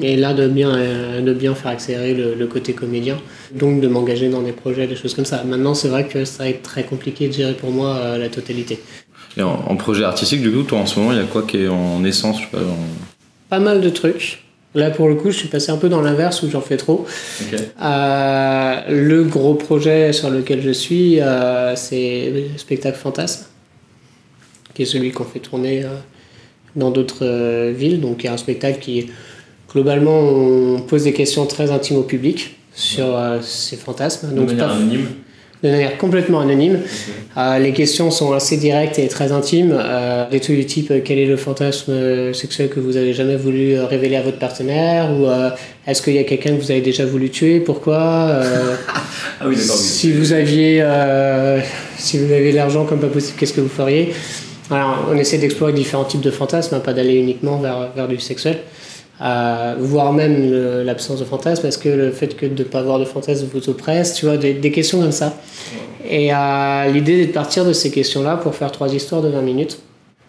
Et là, de bien, euh, de bien faire accélérer le, côté comédien. Donc, de m'engager dans des projets, des choses comme ça. Maintenant, c'est vrai que ça va être très compliqué de gérer pour moi euh, la totalité. Et en, projet artistique, du coup, toi en ce moment, il y a quoi qui est en essence je sais pas, Pas mal de trucs. Là, pour le coup, je suis passé un peu dans l'inverse où j'en fais trop. Euh, le gros projet sur lequel je suis, euh, c'est le spectacle Fantasme, qui est celui qu'on fait tourner euh, dans d'autres villes. Donc, il y a un spectacle qui, globalement, on pose des questions très intimes au public sur ces fantasmes. Donc, de manière anonyme de manière complètement anonyme. Euh, les questions sont assez directes et très intimes. Euh, des trucs du type euh, quel est le fantasme sexuel que vous avez jamais voulu révéler à votre partenaire ou est-ce qu'il y a quelqu'un que vous avez déjà voulu tuer? Pourquoi? Ah oui, Si vous aviez si vous l'argent comme pas possible, qu'est-ce que vous feriez? Alors, on essaie d'explorer différents types de fantasmes, hein, pas d'aller uniquement vers, vers du sexuel voire même l'absence de fantasme, est-ce que le fait que de ne pas avoir de fantasme vous oppresse, tu vois, des, questions comme ça. Et l'idée est de partir de ces questions-là pour faire trois histoires de 20 minutes,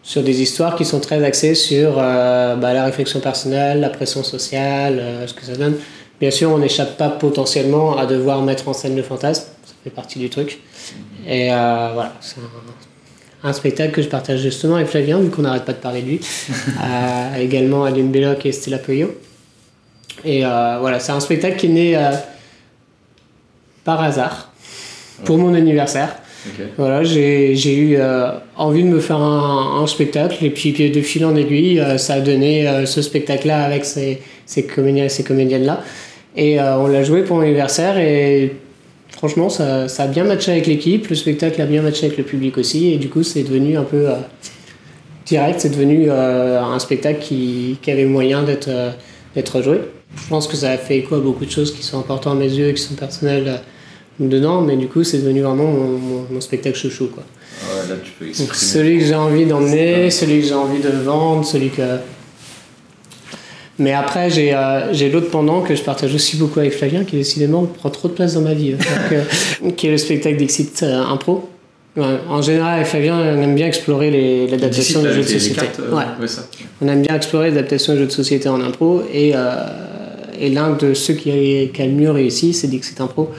sur des histoires qui sont très axées sur euh, bah, la réflexion personnelle, la pression sociale, euh, ce que ça donne. Bien sûr, on n'échappe pas potentiellement à devoir mettre en scène le fantasme, ça fait partie du truc. Et euh, voilà, c'est un spectacle que je partage justement avec Flavien, vu qu'on n'arrête pas de parler de lui. euh, également Aline Belloc et Stella Pueyo. Et euh, voilà, c'est un spectacle qui est né euh, par hasard, pour mon anniversaire. Voilà, j'ai eu euh, envie de me faire un, un, spectacle, et puis de fil en aiguille, ça a donné ce spectacle-là avec ces, ces comédiens et ces comédiennes-là. Et on l'a joué pour mon anniversaire, et franchement, ça, ça, a bien matché avec l'équipe, le spectacle a bien matché avec le public aussi, et du coup, c'est devenu un peu euh, direct, c'est devenu euh, un spectacle qui, qui avait moyen d'être euh, d'être joué. Je pense que ça a fait écho à beaucoup de choses qui sont importantes à mes yeux et qui sont personnelles dedans, mais du coup, c'est devenu vraiment mon, spectacle chouchou. Quoi. Ah là, tu peux Donc, celui que j'ai envie d'emmener, celui que j'ai envie de vendre, celui que mais après, euh, j'ai l'autre pendant que je partage aussi beaucoup avec Flavien, qui décidément prend trop de place dans ma vie, euh, qui est le spectacle d'Exit euh, Impro. en général, avec Flavien, on aime bien explorer l'adaptation de jeux de société. ouais. On aime bien explorer l'adaptation de jeux de société en impro, et, et l'un de ceux qui a, qui a, le mieux réussi, c'est Dixit Impro,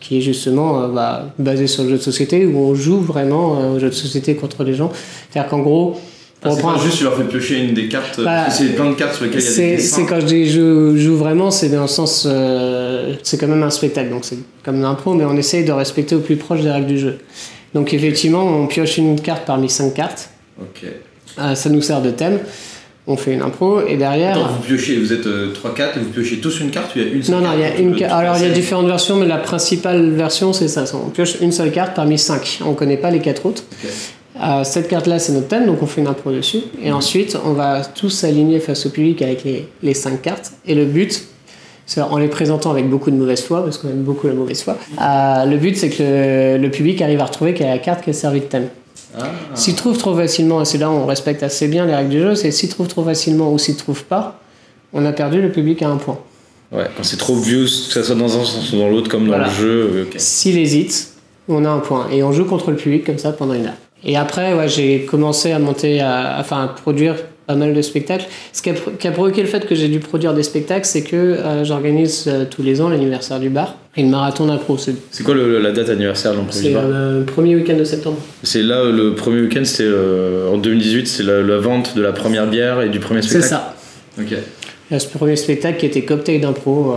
qui est justement bah, basé sur le jeu de société, où on joue vraiment au jeu de société contre les gens. C'est-à-dire qu'en gros, ah, c'est pas juste tu leur fais piocher une des cartes, bah, c'est plein de cartes sur lesquelles il y a des dessins. C'est quand je dis joue, joue vraiment, c'est dans le sens. Euh, c'est quand même un spectacle, donc c'est comme un pro, mais on essaye de respecter au plus proche des règles du jeu. Donc effectivement, on pioche une carte parmi cinq cartes. Ok. Euh, ça nous sert de thème. On fait une impro et derrière. Attends, vous piochez, vous êtes 3-4 euh, et vous piochez tous une carte ou il y a une seule Non, non, il y a une carte. Alors il y a différentes versions, mais la principale version c'est ça. On pioche une seule carte parmi cinq. On ne connaît pas les quatre autres. Ok. Euh, cette carte-là, c'est notre thème, donc on fait une impro dessus. Et ensuite, on va tous s'aligner face au public avec les, les cinq cartes. Et le but, c'est en les présentant avec beaucoup de mauvaise foi, parce qu'on aime beaucoup la mauvaise foi, euh, le but, c'est que le, public arrive à retrouver quelle est la carte qui a servi de thème. Ah. S'il trouve trop facilement, et c'est là où on respecte assez bien les règles du jeu, c'est s'il trouve trop facilement ou s'il trouve pas, on a perdu le public à un point. Ouais, quand c'est trop vieux, que ça soit dans un sens ou dans l'autre, comme dans le jeu. S'il hésite, on a un point. Et on joue contre le public comme ça pendant une heure. Et après, ouais, j'ai commencé à monter, à, enfin, à produire pas mal de spectacles. Ce qui a, provoqué le fait que j'ai dû produire des spectacles, c'est que euh, j'organise euh, tous les ans l'anniversaire du bar et le marathon d'impro. C'est quoi la date anniversaire de C'est le premier week-end de septembre. C'est là, le premier week-end, c'était euh, en 2018, c'est la, vente de la première bière et du premier spectacle C'est ça. Ok. ce premier spectacle qui était cocktail d'impro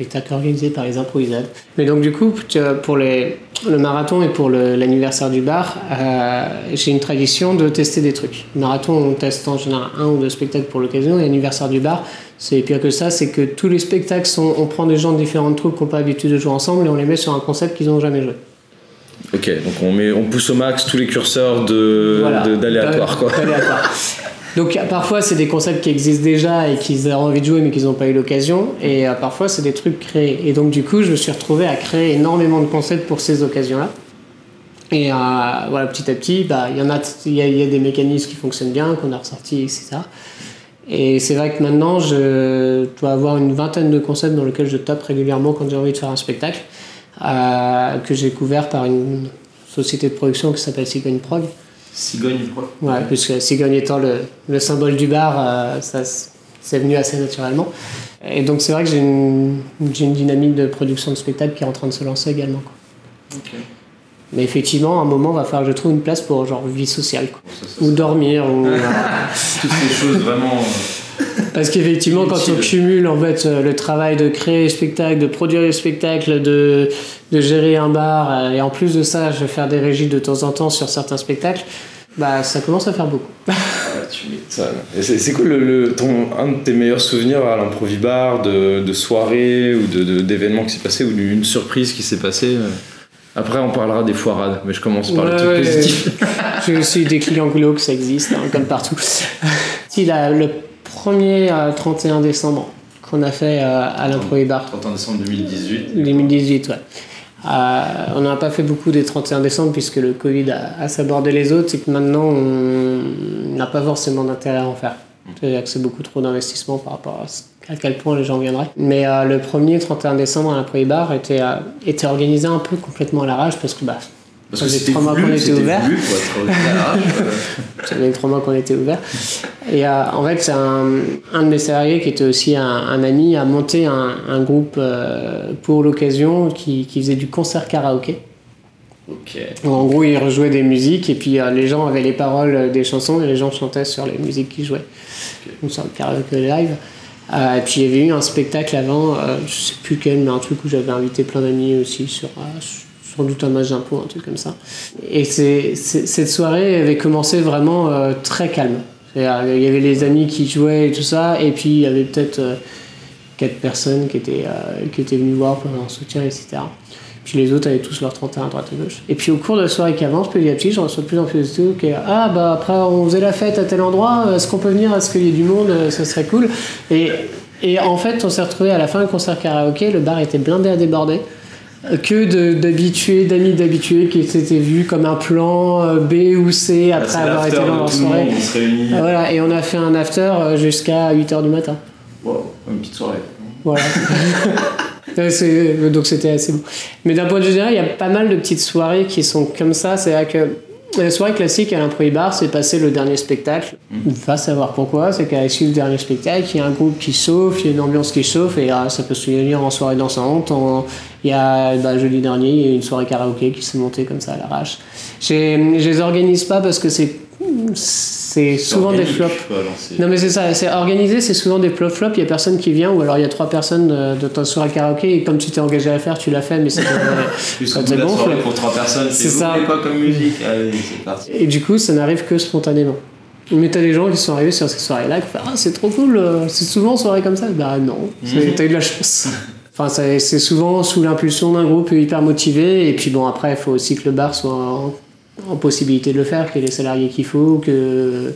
spectacle organisé par les improvisades. Mais donc du coup, pour les, le marathon et pour l'anniversaire du bar, euh, j'ai une tradition de tester des trucs. Le marathon, on teste en général un ou deux spectacles pour l'occasion, et l'anniversaire du bar, c'est pire que ça, c'est que tous les spectacles sont, on prend des gens de différentes troupes qui n'ont pas l'habitude de jouer ensemble et on les met sur un concept qu'ils n'ont jamais joué. Ok, donc on, met, on pousse au max tous les curseurs d'aléatoire. Donc parfois c'est des concepts qui existent déjà et qu'ils ont envie de jouer mais qu'ils n'ont pas eu l'occasion et euh, parfois c'est des trucs créés. Et donc du coup je me suis retrouvé à créer énormément de concepts pour ces occasions-là. Et euh, voilà petit à petit bah, il y en a il y, a des mécanismes qui fonctionnent bien qu'on a ressortis etc. Et c'est vrai que maintenant je dois avoir une vingtaine de concepts dans lesquels je tape régulièrement quand j'ai envie de faire un spectacle euh, que j'ai couvert par une société de production qui s'appelle Cigogne Prog. Cigogne, quoi. Ouais, puisque Cigogne étant le, le symbole du bar, euh, ça c'est venu assez naturellement. Et donc c'est vrai que j'ai une, une, dynamique de production de spectacle qui est en train de se lancer également. Quoi. Mais effectivement, à un moment, va falloir que je trouve une place pour genre vie sociale, quoi. ou dormir, ou toutes ces choses vraiment. Parce qu'effectivement, quand on cumule en fait euh, le travail de créer le spectacle, de produire le spectacle, de, de gérer un bar, euh, et en plus de ça, je vais faire des régies de temps en temps sur certains spectacles, bah ça commence à faire beaucoup. tu m'étonnes. C'est quoi le, ton, un de tes meilleurs souvenirs à l'improvibar, de, de soirée ou d'événements de, qui s'est passé ou d'une surprise qui s'est passée? Euh après, on parlera des foirades, mais je commence par le truc positif. J'ai aussi des clients glauques, ça existe, hein, comme partout. si, la, le premier 31 euh, décembre qu'on a fait euh, à l'Improvibar. 31 décembre 2018. 2018, ouais. Euh, on n'a pas fait beaucoup des 31 décembre puisque le Covid a, a sabordé les autres et que maintenant on n'a pas forcément d'intérêt à en faire. C'est-à-dire que c'est beaucoup trop d'investissement par rapport à, quel point les gens viendraient. Mais euh, le premier 31 décembre à la Bar était, euh, était organisé un peu complètement à l'arrache parce que bah, ça faisait trois mois qu'on était ouvert. ça faisait trois mois qu'on était ouvert. Et euh, en fait, c'est un, un, de mes salariés qui était aussi un, un ami a monté un, un groupe pour l'occasion qui, qui, faisait du concert karaoké. En gros, ils rejouaient des musiques et puis les gens avaient les paroles des chansons et les gens chantaient sur les musiques qu'ils jouaient une sorte de karaoke live. Euh, et puis il y avait eu un spectacle avant, euh, je sais plus quel, mais un truc où j'avais invité plein d'amis aussi sur, euh, sans doute un match d'impôt, un truc comme ça. Et c'est, cette soirée avait commencé vraiment très calme. Il y avait les amis qui jouaient et tout ça, et puis il y avait peut-être quatre personnes qui étaient, qui étaient venues voir pour un soutien, etc. Puis les autres avaient tous leur 31 à droite et gauche. Et puis au cours de la soirée qui avance, petit à petit, je reçois de plus en plus de trucs. ah bah après on faisait la fête à tel endroit, est-ce qu'on peut venir? Est-ce qu'il y a du monde? Ça serait cool. Et, et en fait, on s'est retrouvé à la fin du concert karaoké, le bar était blindé à déborder que d'habitués, d'amis d'habitués qui s'étaient vus comme un plan euh, B ou C après avoir été dans leur soirée. Voilà, et on a fait un after euh, jusqu'à 8h du matin. Wow, une petite soirée. Voilà. donc c'était assez beau. Mais d'un point de vue général, il y a pas mal de petites soirées qui sont comme ça. C'est-à-dire que la soirée classique à l'impro bar, c'est passer le dernier spectacle. Mm. Va savoir pourquoi, c'est qu'à l'issue du dernier spectacle, il y a un groupe qui sauve, il y a une ambiance qui chauffe, et ah, ça peut se réunir en soirée dansante. Il y a bah, jeudi dernier, il y a une soirée karaoké qui s'est montée comme ça à l'arrache. Je les organise pas parce que c'est c'est souvent des flops. Non mais c'est ça, c'est organisé, c'est souvent des flops flops, il y a personne qui vient ou alors il y a trois personnes de, ton soirée karaoké et comme tu t'es engagé à faire, tu l'as fait mais c'est ça te gonfle. pour trois personnes, c'est ça. quoi comme musique Allez, c'est parti. Et du coup, ça n'arrive que spontanément. Mais t'as des gens qui sont arrivés sur ces soirées-là qui font Ah, c'est trop cool, euh, c'est souvent soirée comme ça. Bah non, mhm. t'as eu de la chance. Enfin, c'est souvent sous l'impulsion d'un groupe hyper motivé. Et puis bon, après, il faut aussi que le bar soit en possibilité de le faire, qu'il y ait les salariés qu'il faut, que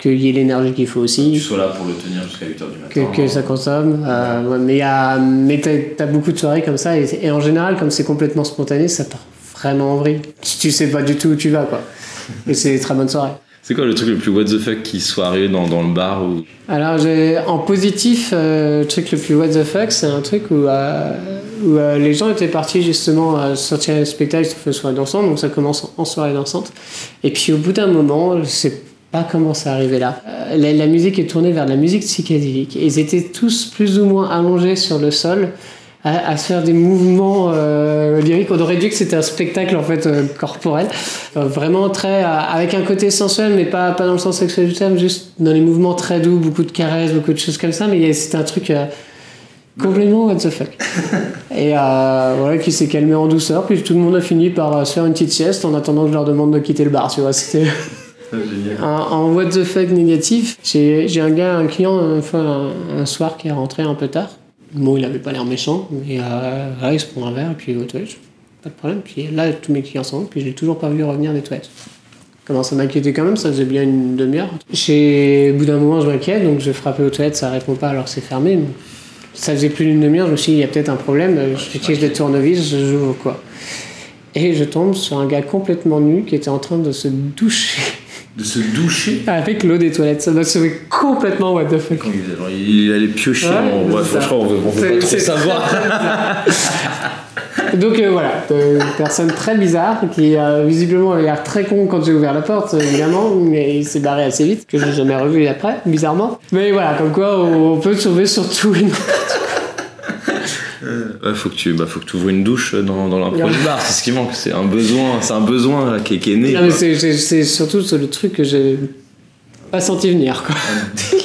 qu'il y ait l'énergie qu'il faut aussi. Que tu sois là pour le tenir jusqu'à 8h du matin. Que, ça consomme. Euh, mais y a, mais t'as, as beaucoup de soirées comme ça, et, en général, comme c'est complètement spontané, ça part vraiment en vrille. Tu, tu sais pas du tout où tu vas, quoi. et c'est des très bonnes soirées. C'est quoi le truc le plus what the fuck qui soit arrivé dans, dans le bar ou... Alors, en positif, euh, le truc le plus what the fuck, c'est un truc où, euh, où euh, les gens étaient partis justement à sortir un spectacle, une soirée dansante, donc ça commence en soirée dansante. Et puis au bout d'un moment, je sais pas comment ça arrivé là, la, la, musique est tournée vers la musique psychédélique. Ils étaient tous plus ou moins allongés sur le sol à, se faire des mouvements euh, lyriques. On aurait dit que c'était un spectacle en fait euh, corporel, euh, vraiment très avec un côté sensuel, mais pas pas dans le sens sexuel du terme, juste dans les mouvements très doux, beaucoup de caresses, beaucoup de choses comme ça. Mais c'était un truc complètement what the fuck. Et voilà, qui s'est calmé en douceur. Puis tout le monde a fini par se faire une petite sieste en attendant que je leur demande de quitter le bar. Tu vois, c'était en, what the fuck négatif. J'ai un gars, un client, enfin, un soir qui est rentré un peu tard Bon, il avait pas l'air méchant, mais euh, il se prend un verre, et puis aux toilettes, pas de problème. Puis là, tous mes clients sont puis je l'ai toujours pas vu revenir des toilettes. Comment ça m'inquiétait quand même, ça faisait bien une demi-heure. Au bout d'un moment, je m'inquiète, donc je frappe aux toilettes, ça répond pas alors c'est fermé. Ça faisait plus d'une demi-heure, je me suis dit, il y a peut-être un problème, j'utilise le tournevis, je joue quoi. Et je tombe sur un gars complètement nu qui était en train de se doucher de se doucher avec l'eau des toilettes. Ça doit se fait complètement what the fuck. Il, allait piocher. Ouais, ouais, franchement, on veut, veut pas trop savoir. Donc euh, voilà, une personne très bizarre qui a visiblement l'air très con quand j'ai ouvert la porte, évidemment, mais il s'est barré assez vite, que j'ai jamais revu après, bizarrement. Mais voilà, comme quoi on peut trouver sur tout Ouais, faut que tu bah, faut que tu ouvres une douche dans, dans l'impro du bar, c'est ce qui manque. C'est un besoin, c'est un besoin là, qui, est- qui est né. Non, mais quoi. c'est- c'est c'est surtout sur le truc que j'ai pas senti venir. Quoi.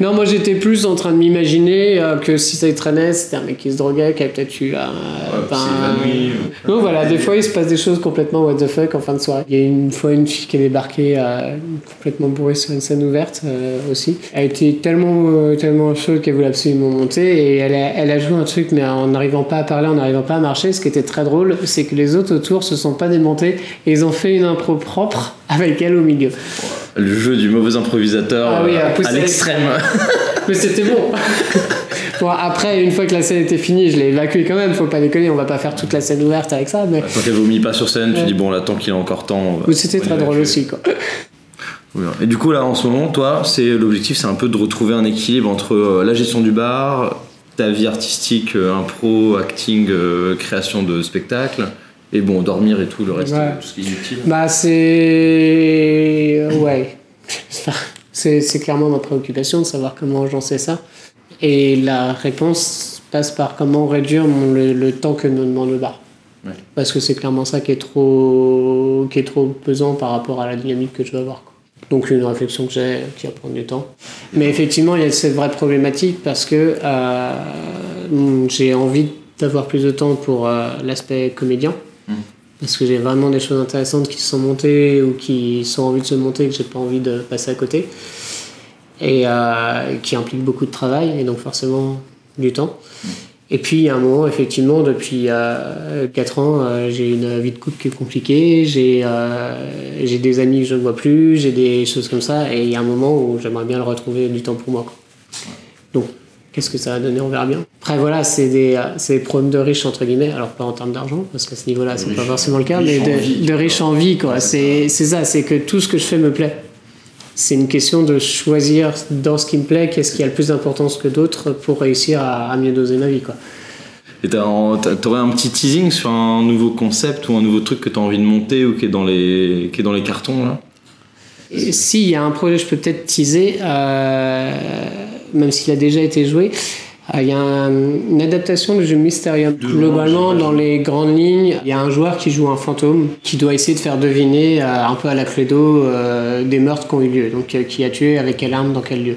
non, moi j'étais plus en train de m'imaginer euh, que si ça y traînait, c'était un mec qui se droguait, qui avait peut-être eu un. Ouais, ben, c'est évanoui. Donc voilà, des fois il se passe des choses complètement what the fuck en fin de soirée. Il y a une fois une fille qui est débarquée euh, complètement bourrée sur une scène ouverte euh, aussi. Elle était tellement, euh, tellement chaude qu'elle voulait absolument monter et elle a, elle a joué un truc mais en n'arrivant pas à parler, en n'arrivant pas à marcher. Ce qui était très drôle, c'est que les autres autour se sont pas démontés et ils ont fait une impro propre avec elle au milieu. Le jeu du mauvais improvisateur Ah oui, euh, à à l'extrême. Mais c'était bon. bon. Après, une fois que la scène était finie, je l'ai évacué quand même. Faut pas déconner, on va pas faire toute la scène ouverte avec ça. Mais Quand elle vomit pas sur scène, tu dis bon là tant qu'il a encore temps. c'était très drôle aussi quoi. Et du coup là en ce moment, toi, c'est l'objectif, c'est un peu de retrouver un équilibre entre euh, la gestion du bar, ta vie artistique, euh, impro, acting, euh, création de spectacles, et bon dormir et tout le reste, Ouais. euh, tout ce qui est inutile. Bah c'est ouais, c'est c'est clairement ma préoccupation de savoir comment agencer ça. Et la réponse passe par comment réduire mon- le, le temps que me demande le bar. Ouais. Parce que c'est clairement ça qui est trop qui est trop pesant par rapport à la dynamique que je veux avoir. quoi. Donc une réflexion que j'ai qui va prendre du temps. Mais effectivement, il y a cette vraie problématique parce que euh, j'ai envie d'avoir plus de temps pour euh, l'aspect comédien. Parce que j'ai vraiment des choses intéressantes qui se sont montées ou qui sont envie de se monter et que j'ai pas envie de passer à côté. Et euh, qui impliquent beaucoup de travail et donc forcément du temps. Et puis, il y a un moment, effectivement, depuis 4 ans, euh, j'ai une vie de couple qui est compliquée, j'ai euh, j'ai des amis que je ne vois plus, j'ai des choses comme ça, et il y a un moment où j'aimerais bien le retrouver du temps pour moi. quoi. Donc, qu'est-ce que ça va donner On verra bien. Après, voilà, c'est des, des problèmes de riches, entre guillemets, alors pas en termes d'argent, parce qu'à ce niveau-là, c'est pas forcément le cas, mais de, vie, de riches en vie, quoi. C'est ça, c'est que tout ce que je fais me plaît. C'est une question de choisir dans ce qui me plaît, qu'est-ce qui a le plus d'importance que d'autres pour réussir à, à mieux doser ma vie, quoi. Et t'aurais un petit teasing sur un nouveau concept ou un nouveau truc que t'as envie de monter ou qui est dans les, qui est dans les cartons là? Et S'il y a un projet, je peux peut-être teaser, euh, même s'il a déjà été joué. Euh, Il y a un- une adaptation du jeu Mysterium. De Globalement, dans les grandes lignes, il y a un joueur qui joue un fantôme qui doit essayer de faire deviner, euh, un peu à la Cluedo, euh, des meurtres qui ont eu lieu. Donc, euh, qui a tué, avec quelle arme, dans quel lieu.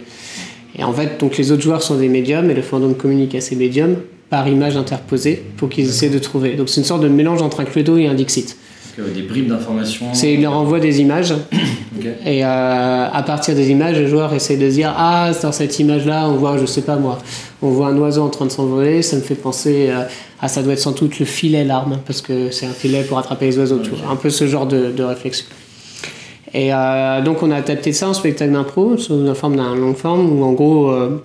Et en fait, donc les autres joueurs sont des médiums et le fantôme communique à ces médiums par image interposée pour qu'ils essaient de trouver. Donc, c'est une sorte de mélange entre un Cluedo et un Dixit. Des bribes d'informations. C'est, il leur envoie des images et euh, à partir des images, le joueur essaie de se dire Ah, dans cette image-là, on voit, je sais pas moi, on voit un oiseau en train de s'envoler, ça me fait penser euh, à ça doit être sans doute le filet, l'arme, parce que c'est un filet pour attraper les oiseaux, tu vois. Un peu ce genre de, de réflexion. Et euh, donc, on a adapté ça en spectacle d'impro, sous la forme d'un long forme, où en gros, euh,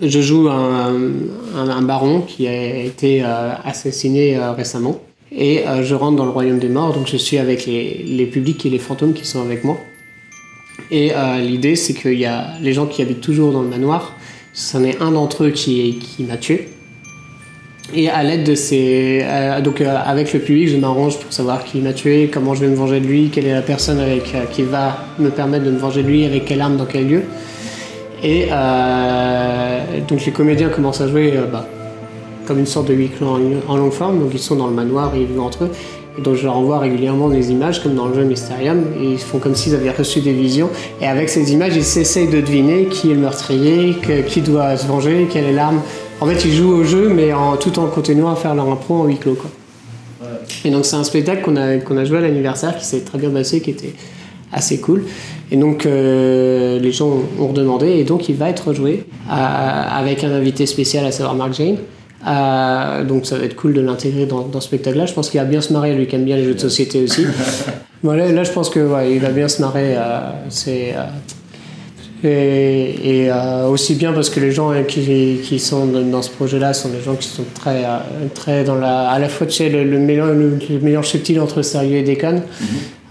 je joue un, un- un baron qui a été euh, assassiné euh, récemment. Et euh, je rentre dans le royaume des morts, donc je suis avec les, les publics et les fantômes qui sont avec moi. Et euh, l'idée, c'est qu'il y a les gens qui habitent toujours dans le manoir. C'en est un d'entre eux qui, qui m'a tué. Et à l'aide de ces. euh, donc, avec le public, je m'arrange pour savoir qui m'a tué, comment je vais me venger de lui, quelle est la personne avec, qui va me permettre de me venger de lui, avec quelle arme, dans quel lieu. Et donc, les comédiens commencent à jouer bah, comme une sorte de huis clos en, en longue forme. Donc, ils sont dans le manoir et ils vivent entre eux. Et donc, je leur envoie régulièrement des images, comme dans le jeu Mysterium. Et ils font comme s'ils avaient reçu des visions. Et avec ces images, ils essayent de deviner qui est le meurtrier, qui doit se venger, quelle est l'arme. En fait, ils jouent au jeu, mais en, tout en continuant à faire leur impro en huis clos. Quoi. Et donc, c'est un spectacle qu'on a, qu'on a joué à l'anniversaire qui s'est très bien passé, qui était assez cool. Et donc, euh, les gens ont- redemandé, et donc il va être joué avec un invité spécial, à savoir Mark Jane. Euh, donc, ça va être cool de l'intégrer dans, dans ce spectacle-là. Je pense qu'il va bien se marrer, lui qui aime bien les jeux de société aussi. voilà, là, je pense que ouais, il va bien se marrer. euh, c'est. euh, et, et, euh, aussi bien parce que les gens qui, qui sont dans ce projet-là sont des gens qui sont très, très dans la, à la fois tu sais, le, le, mélange, le, le mélange subtil entre sérieux et déconne.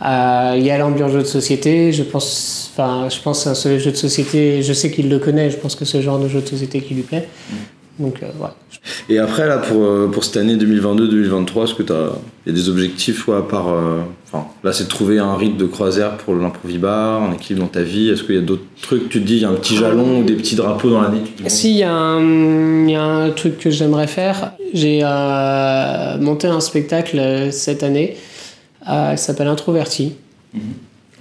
Euh, Il y a l'ambiance jeu de société, je pense, enfin, je pense à ce jeu de société, je sais qu'il le connaît, je pense que c'est le genre de jeu de société qui lui plaît. Donc euh, voilà. Et après, là, pour, euh, pour cette année 2022-2023, est-ce que tu as y a des objectifs, ouais, à part. euh, Enfin, là, c'est de trouver un rythme de croisière pour l'improvibar, un équilibre dans ta vie. Est-ce qu'il y a d'autres trucs Tu te dis, il y a un petit jalon ou des petits drapeaux dans l'année Si, il y, a un- il y a un truc que j'aimerais faire. J'ai euh, monté un spectacle cette année euh, qui s'appelle Introverti.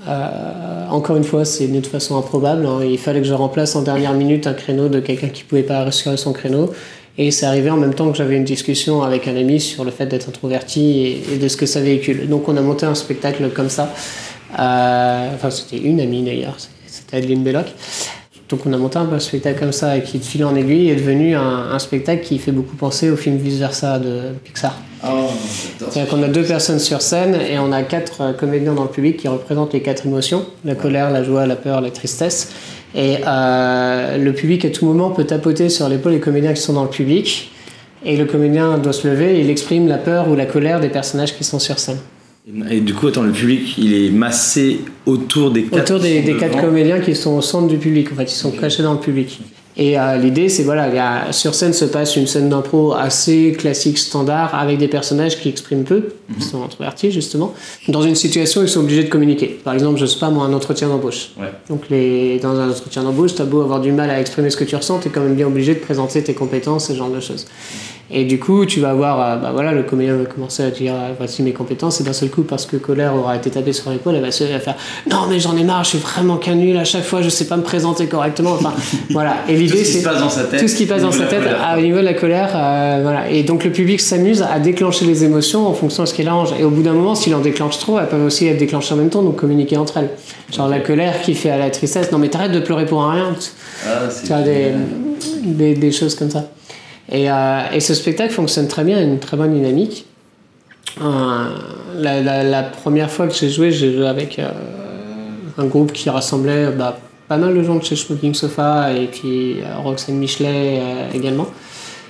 Euh, encore une fois, c'est né de façon improbable. hein. Il fallait que je remplace en dernière minute un créneau de quelqu'un qui pouvait pas assurer son créneau. Et c'est arrivé en même temps que j'avais une discussion avec un ami sur le fait d'être introverti et, et de ce que ça véhicule. Donc on a monté un spectacle comme ça. Euh, enfin, c'était une amie d'ailleurs, c'était Adeline Belloc. Donc on a monté un peu un spectacle comme ça et qui, de fil en aiguille, est devenu un, un spectacle qui fait beaucoup penser au film Vice Versa de Pixar. C'est-à-dire qu'on a deux personnes sur scène et on a quatre euh, comédiens dans le public qui représentent les quatre émotions la colère, la joie, la peur, la tristesse. Et euh, le public à tout moment peut tapoter sur l'épaule les comédiens qui sont dans le public. Et le comédien doit se lever et il exprime la peur ou la colère des personnages qui sont sur scène. Et du coup, attends, le public, il est massé autour des quatre. Autour des, quatre comédiens qui sont au centre du public, en fait, ils sont cachés dans le public. Et euh, l'idée, c'est voilà, il y a- sur scène se passe une scène d'impro assez classique, standard, avec des personnages qui expriment peu, qui sont introvertis justement, dans une situation où ils sont obligés de communiquer. Par exemple, je sais pas moi, un entretien d'embauche. Ouais. Donc les, dans un entretien d'embauche, t'as beau avoir du mal à exprimer ce que tu ressens, t'es quand même bien obligé de présenter tes compétences, ce genre de choses. Et du coup, tu vas avoir, euh, bah voilà, le comédien va commencer à dire euh, voici mes compétences, et d'un seul coup, parce que colère aura été tapée sur l'épaule, elle va se faire non, mais j'en ai marre, je suis vraiment qu'un nul à chaque fois, je sais pas me présenter correctement. Enfin, voilà. Et Tout l'idée, ce qui c'est se passe dans sa tête. tout ce qui passe dans au sa niveau de la tête à- au niveau de la colère. euh, voilà. Et donc le public s'amuse à déclencher les émotions en fonction de ce qu'il arrange. Et au bout d'un moment, s'il en déclenche trop, elles peuvent aussi être déclenchées en même temps, donc communiquer entre elles. Genre la colère qui fait à la tristesse, non mais t'arrêtes de pleurer pour un rien. Ah, c'est Tu des, génial. des, des choses comme ça. Et, euh, et ce spectacle fonctionne très bien, il y a une très bonne dynamique. Euh, la, première fois que j'ai joué, j'ai joué avec euh, un groupe qui rassemblait bah, pas mal de gens de chez Smoking Sofa et puis Roxane Michelet également.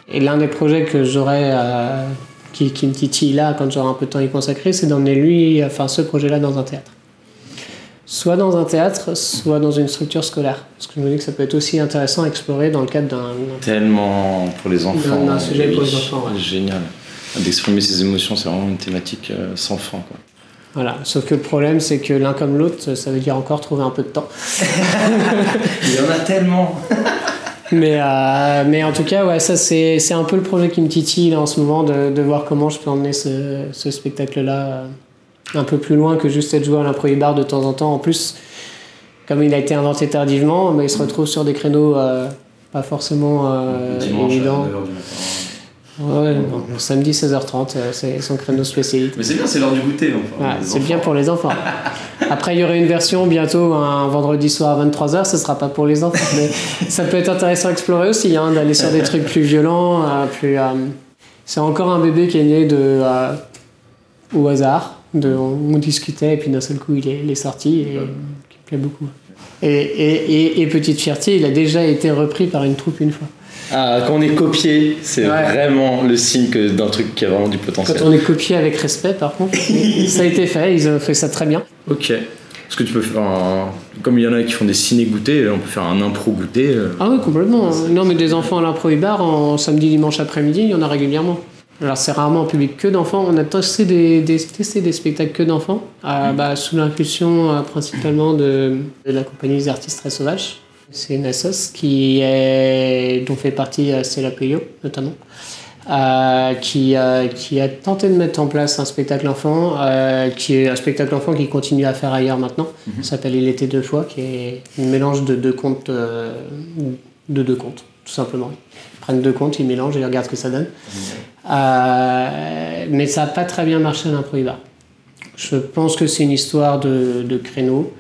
Et l'un des projets que j'aurais, euh, qui, qui me titille là quand j'aurai un peu de temps à y consacrer, c'est d'emmener lui, enfin ce projet-là dans un théâtre. Soit dans un théâtre, soit dans une structure scolaire. Parce que je me dis que ça peut être aussi intéressant à explorer dans le cadre d'un Tellement pour les enfants. D'un- sujet pour les enfants, ouais. Génial. D'exprimer ses émotions, c'est vraiment une thématique euh, sans fin. Quoi. Voilà, sauf que le problème, c'est que l'un comme l'autre, ça veut dire encore trouver un peu de temps. Il y en a tellement. Mais, euh, mais en tout cas, ouais, ça, c'est c'est un peu le projet qui me titille là, en ce moment, de, de voir comment je peux emmener ce, ce spectacle-là euh, un peu plus loin que juste être joué à l'improvibar de temps en temps. En plus, comme il a été inventé tardivement, mais il se retrouve sur des créneaux euh, pas forcément euh, évidents. Ouais, bon, samedi 16h30, euh, c'est son créneau spécialité. Mais c'est bien, c'est l'heure du goûter. Enfin, Ouais, c'est bien pour les enfants. Après, il y aurait une version bientôt un vendredi soir à 23h, ce sera pas pour les enfants, mais ça peut être intéressant à explorer aussi, hein, d'aller sur des trucs plus violents, euh, plus. euh, C'est encore un bébé qui est né de euh, au hasard, de, on, on discutait et puis d'un seul coup il est, il est sorti et qui me plaît beaucoup. Et, et, et, et petite fierté, il a déjà été repris par une troupe une fois. Ah, quand on est copié, c'est Ouais. vraiment le signe d'un truc qui a vraiment du potentiel. Quand on est copié avec respect, par contre, ça a été fait, ils ont fait ça très bien. Ok. Est-ce que tu peux faire un... Comme il y en a qui font des ciné-goûtés, on peut faire un impro-goûté. euh. Ah oui, complètement. Non, mais des enfants à l'impro-bar en samedi, dimanche après-midi, il y en a régulièrement. Alors, c'est rarement en public que d'enfants. On a testé des, des, testé des spectacles que d'enfants, euh, bah, sous l'impulsion euh, principalement de, de la compagnie des artistes très sauvages. C'est une assoce qui est, dont fait partie euh, Puyo, notamment. euh, qui, qui a tenté de mettre en place un spectacle enfant, qui est un spectacle enfant qui continue à faire ailleurs maintenant. Ça s'appelle Il était deux fois, qui est un mélange de deux contes, de deux contes, tout simplement. Ils prennent deux contes, ils mélangent et ils regardent ce que ça donne. Euh, mais ça n'a pas très bien marché à l'improvibar. Je pense que c'est une histoire de, de créneau.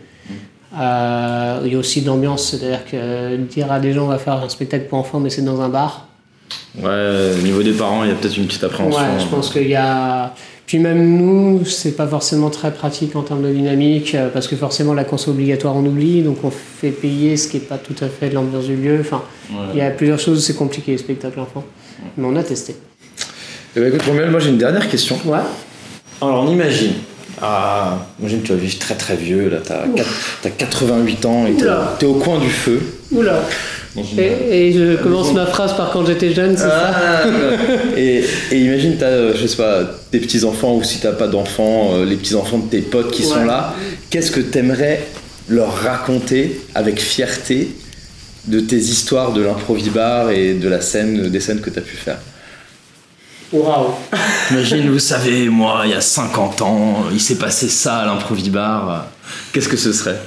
Euh, il y a aussi d'ambiance, c'est-à-dire que dire à des gens on va faire un spectacle pour enfants, mais c'est dans un bar. Ouais, au niveau des parents, il y a peut-être une petite appréhension. Ouais, je pense qu'il y a. Puis même nous, c'est pas forcément très pratique en termes de dynamique, euh, parce que forcément la conso obligatoire on oublie, donc on fait payer ce qui est pas tout à fait de l'ambiance du lieu. Enfin, il y a plusieurs choses, c'est compliqué les spectacles enfants. Mais on a testé. Eh ben, écoute, Romuald, moi j'ai une dernière question. Ouais. Alors on imagine. Ah, imagine tu vas vivre très très vieux, là, t'as, quatre- t'as 88 ans et t'es au coin du feu. Oula. Et, je commence ma phrase par quand j'étais jeune, c'est ça Ah, et, et imagine, t'as, euh, je sais pas, tes petits-enfants ou si t'as pas d'enfants, euh, les petits-enfants de tes potes qui sont là. Qu'est-ce que t'aimerais leur raconter avec fierté de tes histoires de l'improvibar et de la scène, des scènes que t'as pu faire? Waouh Imagine, vous savez, moi, il y a 50 ans, il s'est passé ça à l'improvibar. Qu'est-ce que ce serait?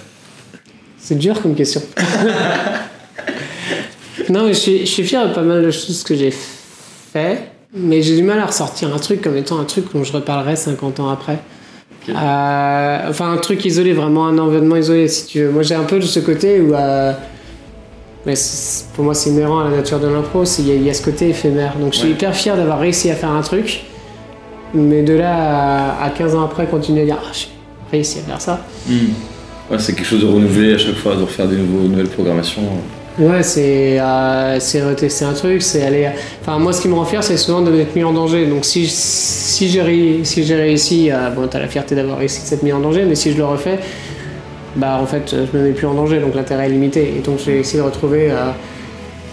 C'est dur comme question. non, mais je suis, je suis fier de pas mal de choses que j'ai fait, mais j'ai du mal à ressortir un truc comme étant un truc dont je reparlerai 50 ans après. Euh, enfin, un truc isolé, vraiment un environnement isolé, si tu veux. Moi, j'ai un peu de ce côté où. euh, mais pour moi, c'est inhérent à la nature de l'impro, il y, a- il y a ce côté éphémère. Donc, je suis Ouais. hyper fier d'avoir réussi à faire un truc, mais de là à, à 15 ans après, continuer à dire Ah, j'ai réussi à faire ça. Ouais, c'est quelque chose de renouvelé à chaque fois, de refaire des nouveaux, nouvelles programmations. Ouais, c'est euh, retester un truc, c'est aller. Enfin, moi, ce qui me rend fier, c'est souvent de m'être mis en danger. Donc, si, si j'ai si j'ai réussi, euh, bon, t'as la fierté d'avoir réussi de s'être mis en danger, mais si je le refais, bah, en fait, je me mets plus en danger, donc l'intérêt est limité. Et donc, je vais essayer de retrouver euh,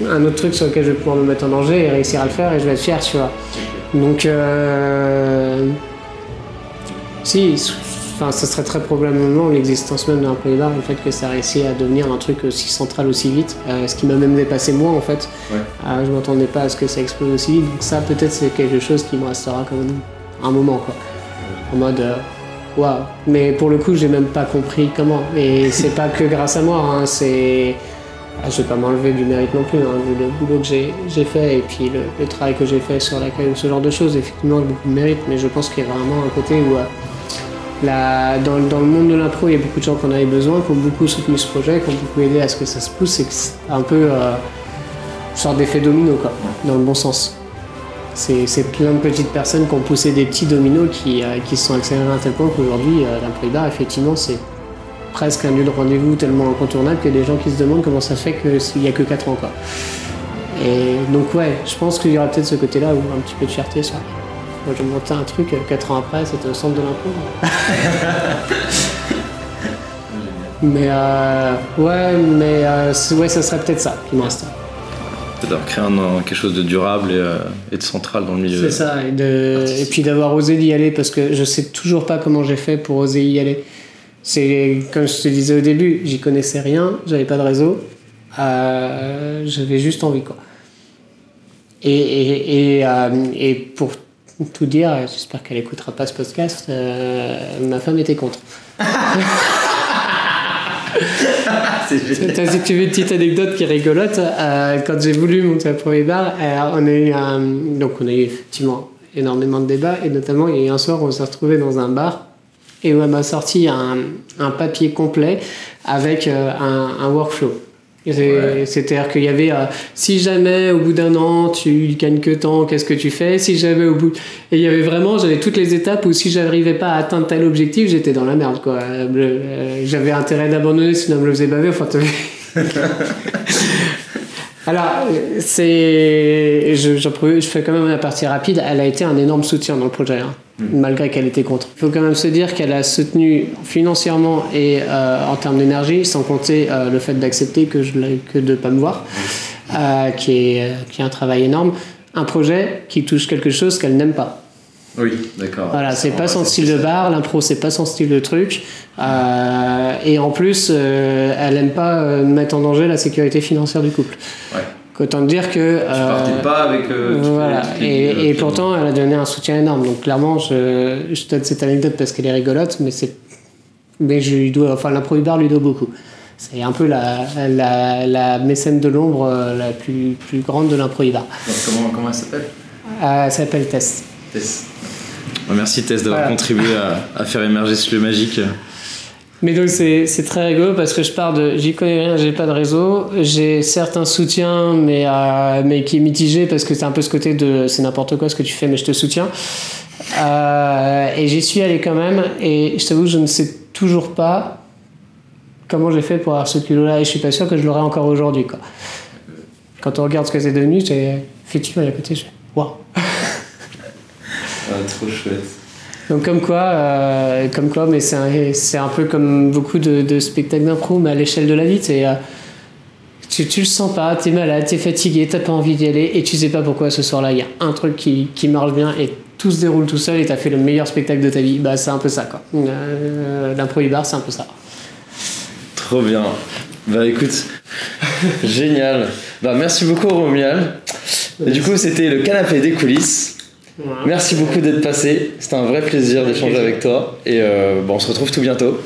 un autre truc sur lequel je vais pouvoir me mettre en danger et réussir à le faire, et je vais être fier, tu vois. Donc, euh, si, enfin, ça serait très probablement l'existence même d'un Bar, le fait que ça a réussi à devenir un truc aussi central aussi vite, euh, ce qui m'a même dépassé moi en fait. Ouais. Euh, je m'attendais pas à ce que ça explose aussi vite, donc ça peut-être c'est quelque chose qui me restera quand même un moment quoi. En mode euh, waouh. Mais pour le coup, j'ai même pas compris comment. Et c'est pas que grâce à moi, hein, c'est. Ah, je vais pas m'enlever du mérite non plus, hein, vu le boulot que j'ai fait et puis le, le travail que j'ai fait sur l'accueil ou ce genre de choses, effectivement, beaucoup de mérite, mais je pense qu'il y a vraiment un côté où, euh, la- dans, dans le monde de l'impro, il y a beaucoup de gens qui en avaient besoin, qui ont beaucoup soutenu ce projet, qui ont beaucoup aidé à ce que ça se pousse, et que c'est un peu euh, une sorte d'effet domino, quoi, dans le bon sens. C'est plein de petites personnes qui ont poussé des petits dominos qui, euh, qui se sont accélérés à tel point qu'aujourd'hui, euh, l'impro bar, effectivement, c'est presque un lieu de rendez-vous tellement incontournable qu'il y a des gens qui se demandent comment ça fait qu'il n'y a que 4 ans. Quoi. Et donc ouais, je pense qu'il y aura peut-être ce côté-là où un petit peu de fierté sur moi j'ai monté un truc 4 ans après, c'était au centre de l'impro. mais euh, ouais, mais euh, c'est- ouais, ça serait peut-être ça qui me reste. Peut-être avoir créé un- quelque chose de durable et, euh, et de central dans le milieu. C'est ça, et, de, et puis d'avoir osé y aller parce que je sais toujours pas comment j'ai fait pour oser y aller. C'est comme je te disais au début, j'y connaissais rien, j'avais pas de réseau, euh, j'avais juste envie quoi. Et, et, et, euh, et pour tout dire, j'espère qu'elle écoutera pas ce podcast, euh, ma femme était contre. T'as- Si tu veux une petite anecdote qui est rigolote, euh, quand j'ai voulu monter un premier bar, euh, on a eu un, donc on a eu effectivement énormément de débats et notamment il y a eu un soir où on s'est retrouvé dans un bar et où elle m'a sorti un, un papier complet avec un, un workflow. Ouais. C'est-à-dire qu'il y avait, euh, si jamais au bout d'un an tu gagnes que temps, qu'est-ce que tu fais? Si jamais au bout. Et il y avait vraiment, j'avais toutes les étapes où si j'arrivais pas à atteindre tel objectif, j'étais dans la merde. quoi. Euh, euh, J'avais intérêt d'abandonner sinon elle me le faisait baver. Enfin, Alors, c'est. Je, fais quand même la partie rapide. Elle a été un énorme soutien dans le projet, hein, malgré qu'elle était contre. Il faut quand même se dire qu'elle a soutenu financièrement et euh, en termes d'énergie, sans compter euh, le fait d'accepter que, je que de ne pas me voir, euh, qui, est, qui est un travail énorme. Un projet qui touche quelque chose qu'elle n'aime pas. Oui, d'accord. Voilà, c'est pas son style de bar, l'impro c'est pas son style de truc. Euh, et en plus, euh, elle aime pas euh, mettre en danger la sécurité financière du couple. Ouais. Autant te dire que. Tu partais pas avec. euh, les- voilà. les- Et, et euh, pourtant, elle a donné un soutien énorme. Donc clairement, je, je donne cette anecdote parce qu'elle est rigolote, mais c'est. Mais je lui dois. Enfin, l'impro bar lui doit beaucoup. C'est un peu la, la, la mécène de l'ombre euh, la plus, plus grande de l'impro bar. Comment, comment elle s'appelle? Euh, elle s'appelle Tess. Tess. Merci Tess d'avoir Voilà. contribué à, à faire émerger ce lieu magique. Mais donc c'est très rigolo parce que je pars de j'y connais rien, j'ai pas de réseau, j'ai certains soutiens mais euh, mais qui est mitigé parce que c'est un peu ce côté de c'est n'importe quoi ce que tu fais mais je te soutiens. Euh, et j'y suis allé quand même et je t'avoue je ne sais toujours pas comment j'ai fait pour avoir ce culot là et je suis pas sûr que je l'aurai encore aujourd'hui quoi. Quand on regarde ce que c'est devenu, j'ai effectivement à côté je waouh. Ah, trop chouette. Donc comme quoi, euh, comme quoi, mais c'est un, peu comme beaucoup de, spectacles d'impro, mais à l'échelle de la vie, euh, tu, le sens pas, t'es malade, t'es fatigué, t'as pas envie d'y aller et tu sais pas pourquoi ce soir-là il y a un truc qui, marche bien et tout se déroule tout seul et t'as fait le meilleur spectacle de ta vie. Bah c'est un peu ça quoi. Euh, L'impro bar c'est un peu ça. Trop bien. Bah écoute, génial. Bah merci beaucoup Romuald. Et du coup c'était le canapé des coulisses. Merci beaucoup d'être passé. C'était un vrai plaisir d'échanger avec toi. Et euh, bon, on se retrouve tout bientôt.